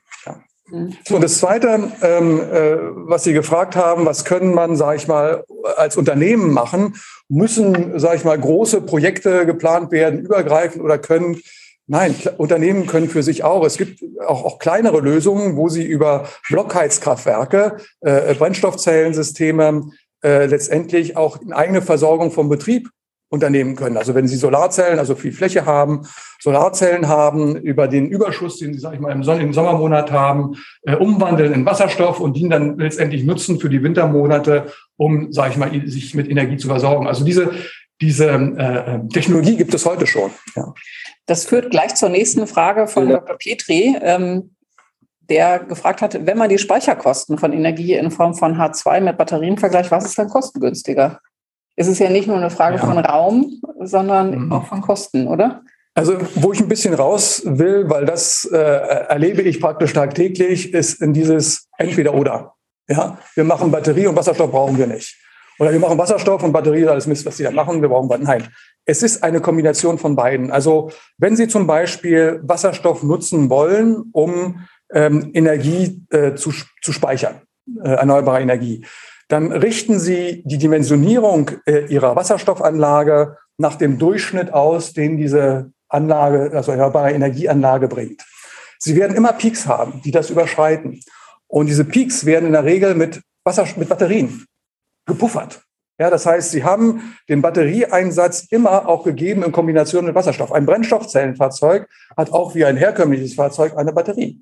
Und das Zweite, ähm, äh, was Sie gefragt haben, was können man, sage ich mal, als Unternehmen machen? Müssen, sage ich mal, große Projekte geplant werden, übergreifend oder können Nein, Unternehmen können für sich auch. Es gibt auch, auch kleinere Lösungen, wo sie über Blockheizkraftwerke, äh, Brennstoffzellensysteme äh, letztendlich auch eine eigene Versorgung vom Betrieb unternehmen können. Also wenn Sie Solarzellen, also viel Fläche haben, Solarzellen haben, über den Überschuss, den Sie, sag ich mal, im, Son im Sommermonat haben, äh, umwandeln in Wasserstoff und den dann letztendlich nutzen für die Wintermonate, um, sage ich mal, sich mit Energie zu versorgen. Also diese, diese äh, Technologie gibt es heute schon. Ja. Das führt gleich zur nächsten Frage von ja. Dr. Petri, ähm, der gefragt hat, wenn man die Speicherkosten von Energie in Form von H2 mit Batterien vergleicht, was ist dann kostengünstiger? Es ist ja nicht nur eine Frage ja. von Raum, sondern mhm. auch von Kosten, oder? Also, wo ich ein bisschen raus will, weil das äh, erlebe ich praktisch tagtäglich, ist in dieses Entweder-Oder. Ja, wir machen Batterie und Wasserstoff brauchen wir nicht. Oder wir machen Wasserstoff und Batterie ist alles Mist, was sie da machen. Wir brauchen Nein. Es ist eine Kombination von beiden. Also wenn Sie zum Beispiel Wasserstoff nutzen wollen, um ähm, Energie äh, zu, zu speichern, äh, erneuerbare Energie, dann richten Sie die Dimensionierung äh, Ihrer Wasserstoffanlage nach dem Durchschnitt aus, den diese Anlage, also erneuerbare Energieanlage bringt. Sie werden immer Peaks haben, die das überschreiten. Und diese Peaks werden in der Regel mit, Wasser, mit Batterien gepuffert. Ja, das heißt, sie haben den Batterieeinsatz immer auch gegeben in Kombination mit Wasserstoff. Ein Brennstoffzellenfahrzeug hat auch wie ein herkömmliches Fahrzeug eine Batterie.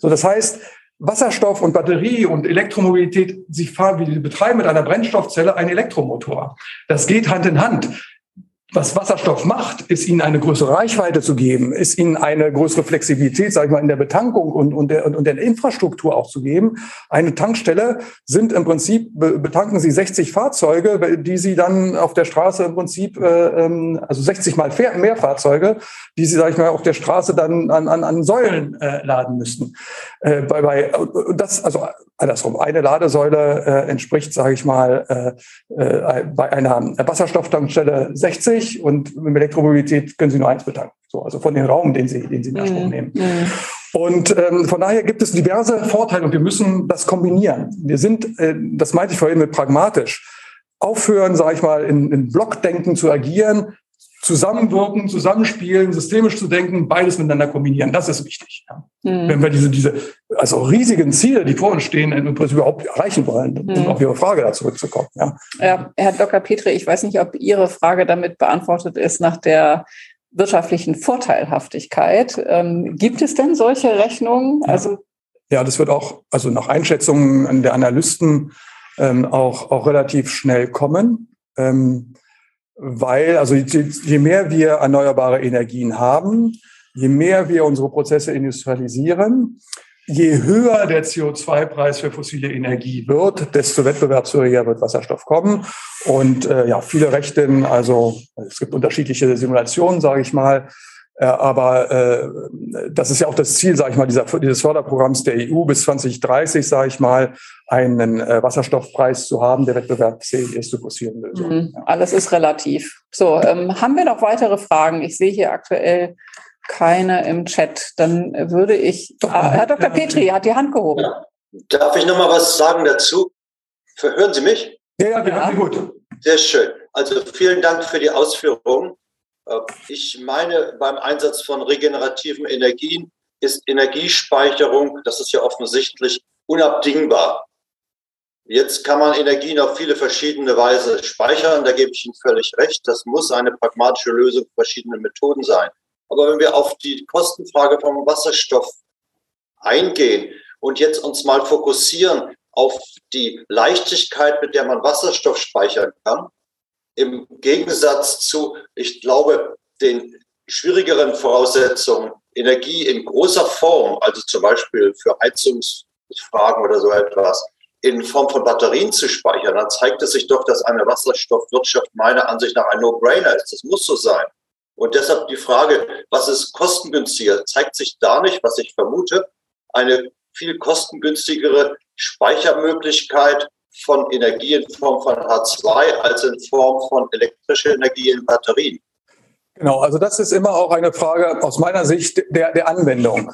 So, das heißt, Wasserstoff und Batterie und Elektromobilität, sie fahren, wie sie betreiben mit einer Brennstoffzelle einen Elektromotor. Das geht Hand in Hand was Wasserstoff macht, ist ihnen eine größere Reichweite zu geben, ist ihnen eine größere Flexibilität, sage ich mal, in der Betankung und, und, der, und der Infrastruktur auch zu geben. Eine Tankstelle sind im Prinzip, betanken sie 60 Fahrzeuge, die sie dann auf der Straße im Prinzip, äh, ähm, also 60 mal mehr Fahrzeuge, die sie, sage ich mal, auf der Straße dann an, an, an Säulen äh, laden müssten. Äh, bei, bei, das, also andersrum, eine Ladesäule äh, entspricht, sage ich mal, äh, äh, bei einer Wasserstofftankstelle 60 50 und mit Elektromobilität können Sie nur eins betanken. So, also von dem Raum, den Sie, den Sie in Anspruch mhm. nehmen. Mhm. Und ähm, von daher gibt es diverse Vorteile und wir müssen das kombinieren. Wir sind, äh, das meinte ich vorhin mit pragmatisch, aufhören, sage ich mal, in, in Blockdenken zu agieren, zusammenwirken, zusammenspielen, systemisch zu denken, beides miteinander kombinieren. Das ist wichtig. Ja. Mhm. Wenn wir diese, diese also riesigen Ziele, die vor uns stehen, überhaupt erreichen wollen, mhm. um auf Ihre Frage da zurückzukommen. Ja. ja, Herr Dr. Petri, ich weiß nicht, ob Ihre Frage damit beantwortet ist nach der wirtschaftlichen Vorteilhaftigkeit. Ähm, gibt es denn solche Rechnungen? Also ja, das wird auch, also nach Einschätzungen der Analysten ähm, auch, auch relativ schnell kommen. Ähm, weil, also je mehr wir erneuerbare Energien haben, je mehr wir unsere Prozesse industrialisieren, je höher der CO2-Preis für fossile Energie wird, desto wettbewerbsfähiger wird Wasserstoff kommen. Und äh, ja, viele Rechten, also es gibt unterschiedliche Simulationen, sage ich mal, aber äh, das ist ja auch das Ziel, sage ich mal, dieser, dieses Förderprogramms der EU bis 2030, sage ich mal, einen äh, Wasserstoffpreis zu haben, der wettbewerbsfähig ist zu fossilen Lösungen. Mhm. Alles ist relativ. So, ähm, haben wir noch weitere Fragen? Ich sehe hier aktuell keine im Chat. Dann würde ich. Ah, Herr Dr. Petri hat die Hand gehoben. Ja. Darf ich noch mal was sagen dazu? Hören Sie mich? Ja, ja, wir ja. gut. Sehr schön. Also vielen Dank für die Ausführungen. Äh, ich meine, beim Einsatz von regenerativen Energien ist Energiespeicherung, das ist ja offensichtlich, unabdingbar. Jetzt kann man Energien auf viele verschiedene Weise speichern, da gebe ich Ihnen völlig recht. Das muss eine pragmatische Lösung verschiedener Methoden sein. Aber wenn wir auf die Kostenfrage vom Wasserstoff eingehen und jetzt uns mal fokussieren auf die Leichtigkeit, mit der man Wasserstoff speichern kann, im Gegensatz zu, ich glaube, den schwierigeren Voraussetzungen, Energie in großer Form, also zum Beispiel für Heizungsfragen oder so etwas, in Form von Batterien zu speichern, dann zeigt es sich doch, dass eine Wasserstoffwirtschaft meiner Ansicht nach ein No-Brainer ist. Das muss so sein. Und deshalb die Frage, was ist kostengünstiger? Zeigt sich da nicht, was ich vermute, eine viel kostengünstigere Speichermöglichkeit von Energie in Form von H2 als in Form von elektrischer Energie in Batterien. Genau, also das ist immer auch eine Frage aus meiner Sicht der, der Anwendung.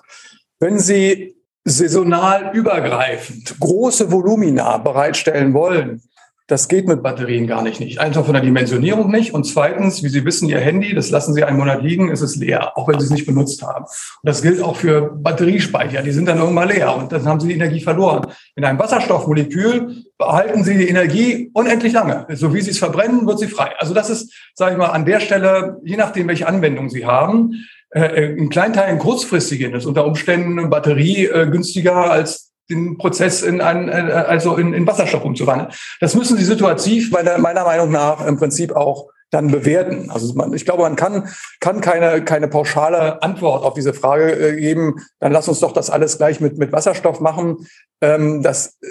Wenn Sie saisonal übergreifend große Volumina bereitstellen wollen, das geht mit Batterien gar nicht. nicht. Einfach von der Dimensionierung nicht. Und zweitens, wie Sie wissen, Ihr Handy, das lassen Sie einen Monat liegen, ist es leer, auch wenn Sie es nicht benutzt haben. Und das gilt auch für Batteriespeicher. Die sind dann irgendwann leer und dann haben Sie die Energie verloren. In einem Wasserstoffmolekül behalten Sie die Energie unendlich lange. So wie Sie es verbrennen, wird sie frei. Also das ist, sage ich mal, an der Stelle, je nachdem, welche Anwendung Sie haben, äh, in Kleinteilen kurzfristig ist unter Umständen eine Batterie äh, günstiger als den Prozess in ein, äh, also in, in Wasserstoff umzuwandeln. Das müssen Sie situativ meiner, meiner Meinung nach im Prinzip auch dann bewerten. Also man, ich glaube, man kann, kann keine, keine pauschale Antwort auf diese Frage äh, geben. Dann lass uns doch das alles gleich mit, mit Wasserstoff machen. Ähm, das äh,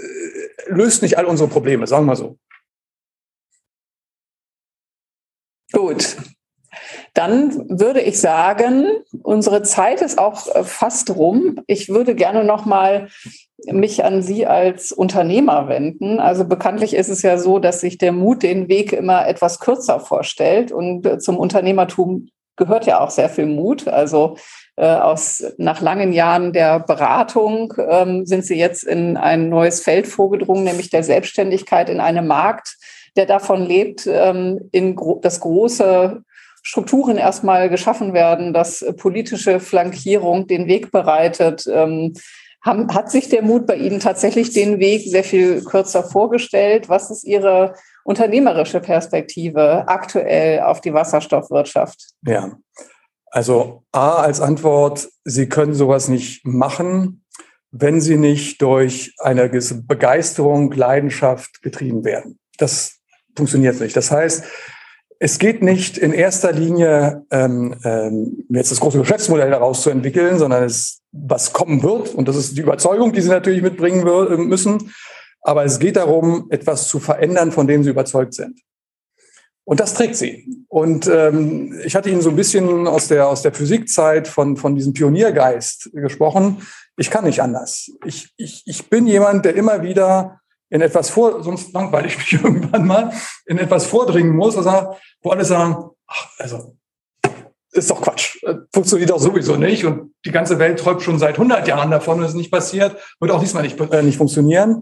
löst nicht all unsere Probleme, sagen wir so. Gut. Dann würde ich sagen, unsere Zeit ist auch äh, fast rum. Ich würde gerne noch mal mich an Sie als Unternehmer wenden. Also bekanntlich ist es ja so, dass sich der Mut den Weg immer etwas kürzer vorstellt und äh, zum Unternehmertum gehört ja auch sehr viel Mut. Also äh, aus nach langen Jahren der Beratung ähm, sind Sie jetzt in ein neues Feld vorgedrungen, nämlich der Selbstständigkeit in einem Markt, der davon lebt, ähm, in gro das große Strukturen erstmal geschaffen werden, dass politische Flankierung den Weg bereitet, ähm, hat sich der Mut bei Ihnen tatsächlich den Weg sehr viel kürzer vorgestellt? Was ist Ihre unternehmerische Perspektive aktuell auf die Wasserstoffwirtschaft? Ja, also A als Antwort, Sie können sowas nicht machen, wenn Sie nicht durch eine Begeisterung, Leidenschaft getrieben werden. Das funktioniert nicht. Das heißt, es geht nicht in erster Linie, ähm, ähm, jetzt das große Geschäftsmodell daraus zu entwickeln, sondern es, was kommen wird. Und das ist die Überzeugung, die Sie natürlich mitbringen äh, müssen. Aber es geht darum, etwas zu verändern, von dem Sie überzeugt sind. Und das trägt sie. Und ähm, ich hatte Ihnen so ein bisschen aus der, aus der Physikzeit von, von diesem Pioniergeist gesprochen. Ich kann nicht anders. Ich, ich, ich bin jemand, der immer wieder in etwas vor, sonst langweile ich mich irgendwann mal, in etwas vordringen muss, also, wo alle sagen, ach, also, ist doch Quatsch, äh, funktioniert doch sowieso nicht und die ganze Welt träumt schon seit 100 Jahren davon, dass es nicht passiert, wird auch diesmal nicht, äh, nicht funktionieren.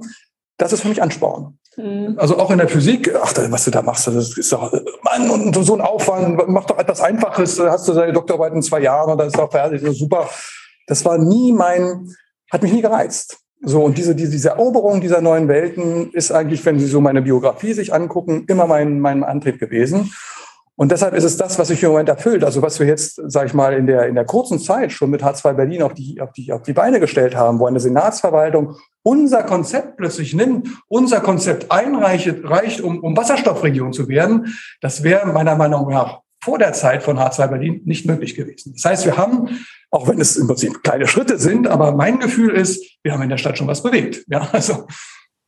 Das ist für mich Ansporn. Mhm. Also auch in der Physik, ach, was du da machst, das ist doch, Mann, und so ein Aufwand, mach doch etwas Einfaches, hast du deine Doktorarbeit in zwei Jahren und dann ist doch fertig, super. Das war nie mein, hat mich nie gereizt. So, und diese, diese, diese Eroberung dieser neuen Welten ist eigentlich, wenn Sie so meine Biografie sich angucken, immer mein, mein Antrieb gewesen. Und deshalb ist es das, was sich im Moment erfüllt. Also was wir jetzt, sage ich mal, in der, in der kurzen Zeit schon mit H2 Berlin auf die, auf, die, auf die Beine gestellt haben, wo eine Senatsverwaltung unser Konzept plötzlich nimmt, unser Konzept einreicht, reicht, um, um Wasserstoffregion zu werden, das wäre meiner Meinung nach vor der Zeit von H2 Berlin nicht möglich gewesen. Das heißt, wir haben auch wenn es im Prinzip kleine Schritte sind, aber mein Gefühl ist, wir haben in der Stadt schon was bewegt. Ja, also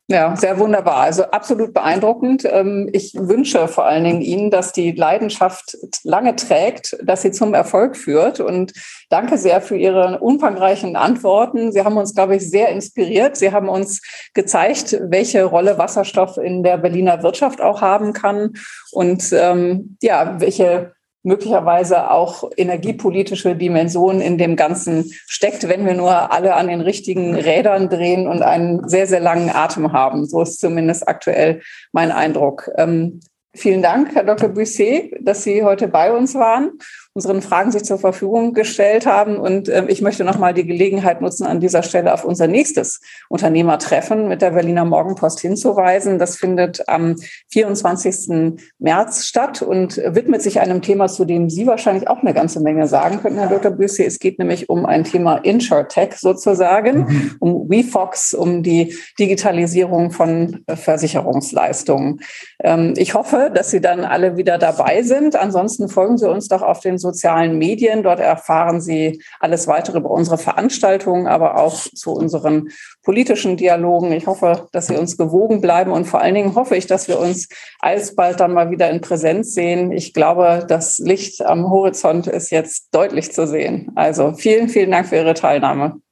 ja, sehr wunderbar. Also absolut beeindruckend. Ähm, ich wünsche vor allen Dingen Ihnen, dass die Leidenschaft lange trägt, dass sie zum Erfolg führt. Und danke sehr für Ihre umfangreichen Antworten. Sie haben uns, glaube ich, sehr inspiriert. Sie haben uns gezeigt, welche Rolle Wasserstoff in der Berliner Wirtschaft auch haben kann und ähm, ja, welche möglicherweise auch energiepolitische Dimension in dem Ganzen steckt, wenn wir nur alle an den richtigen Rädern drehen und einen sehr, sehr langen Atem haben. So ist zumindest aktuell mein Eindruck. Ähm, vielen Dank, Herr Dr. Busset, dass Sie heute bei uns waren unseren Fragen sich zur Verfügung gestellt haben. Und äh, ich möchte nochmal die Gelegenheit nutzen, an dieser Stelle auf unser nächstes Unternehmertreffen mit der Berliner Morgenpost hinzuweisen. Das findet am 24. März statt und widmet sich einem Thema, zu dem Sie wahrscheinlich auch eine ganze Menge sagen könnten, Herr Dr. Büsse. Es geht nämlich um ein Thema InsurTech sozusagen, mhm. um WeFox, um die Digitalisierung von Versicherungsleistungen. Ähm, ich hoffe, dass Sie dann alle wieder dabei sind. Ansonsten folgen Sie uns doch auf den sozialen Medien. Dort erfahren Sie alles weitere über unsere Veranstaltungen, aber auch zu unseren politischen Dialogen. Ich hoffe, dass Sie uns gewogen bleiben und vor allen Dingen hoffe ich, dass wir uns alsbald dann mal wieder in Präsenz sehen. Ich glaube, das Licht am Horizont ist jetzt deutlich zu sehen. Also vielen, vielen Dank für Ihre Teilnahme.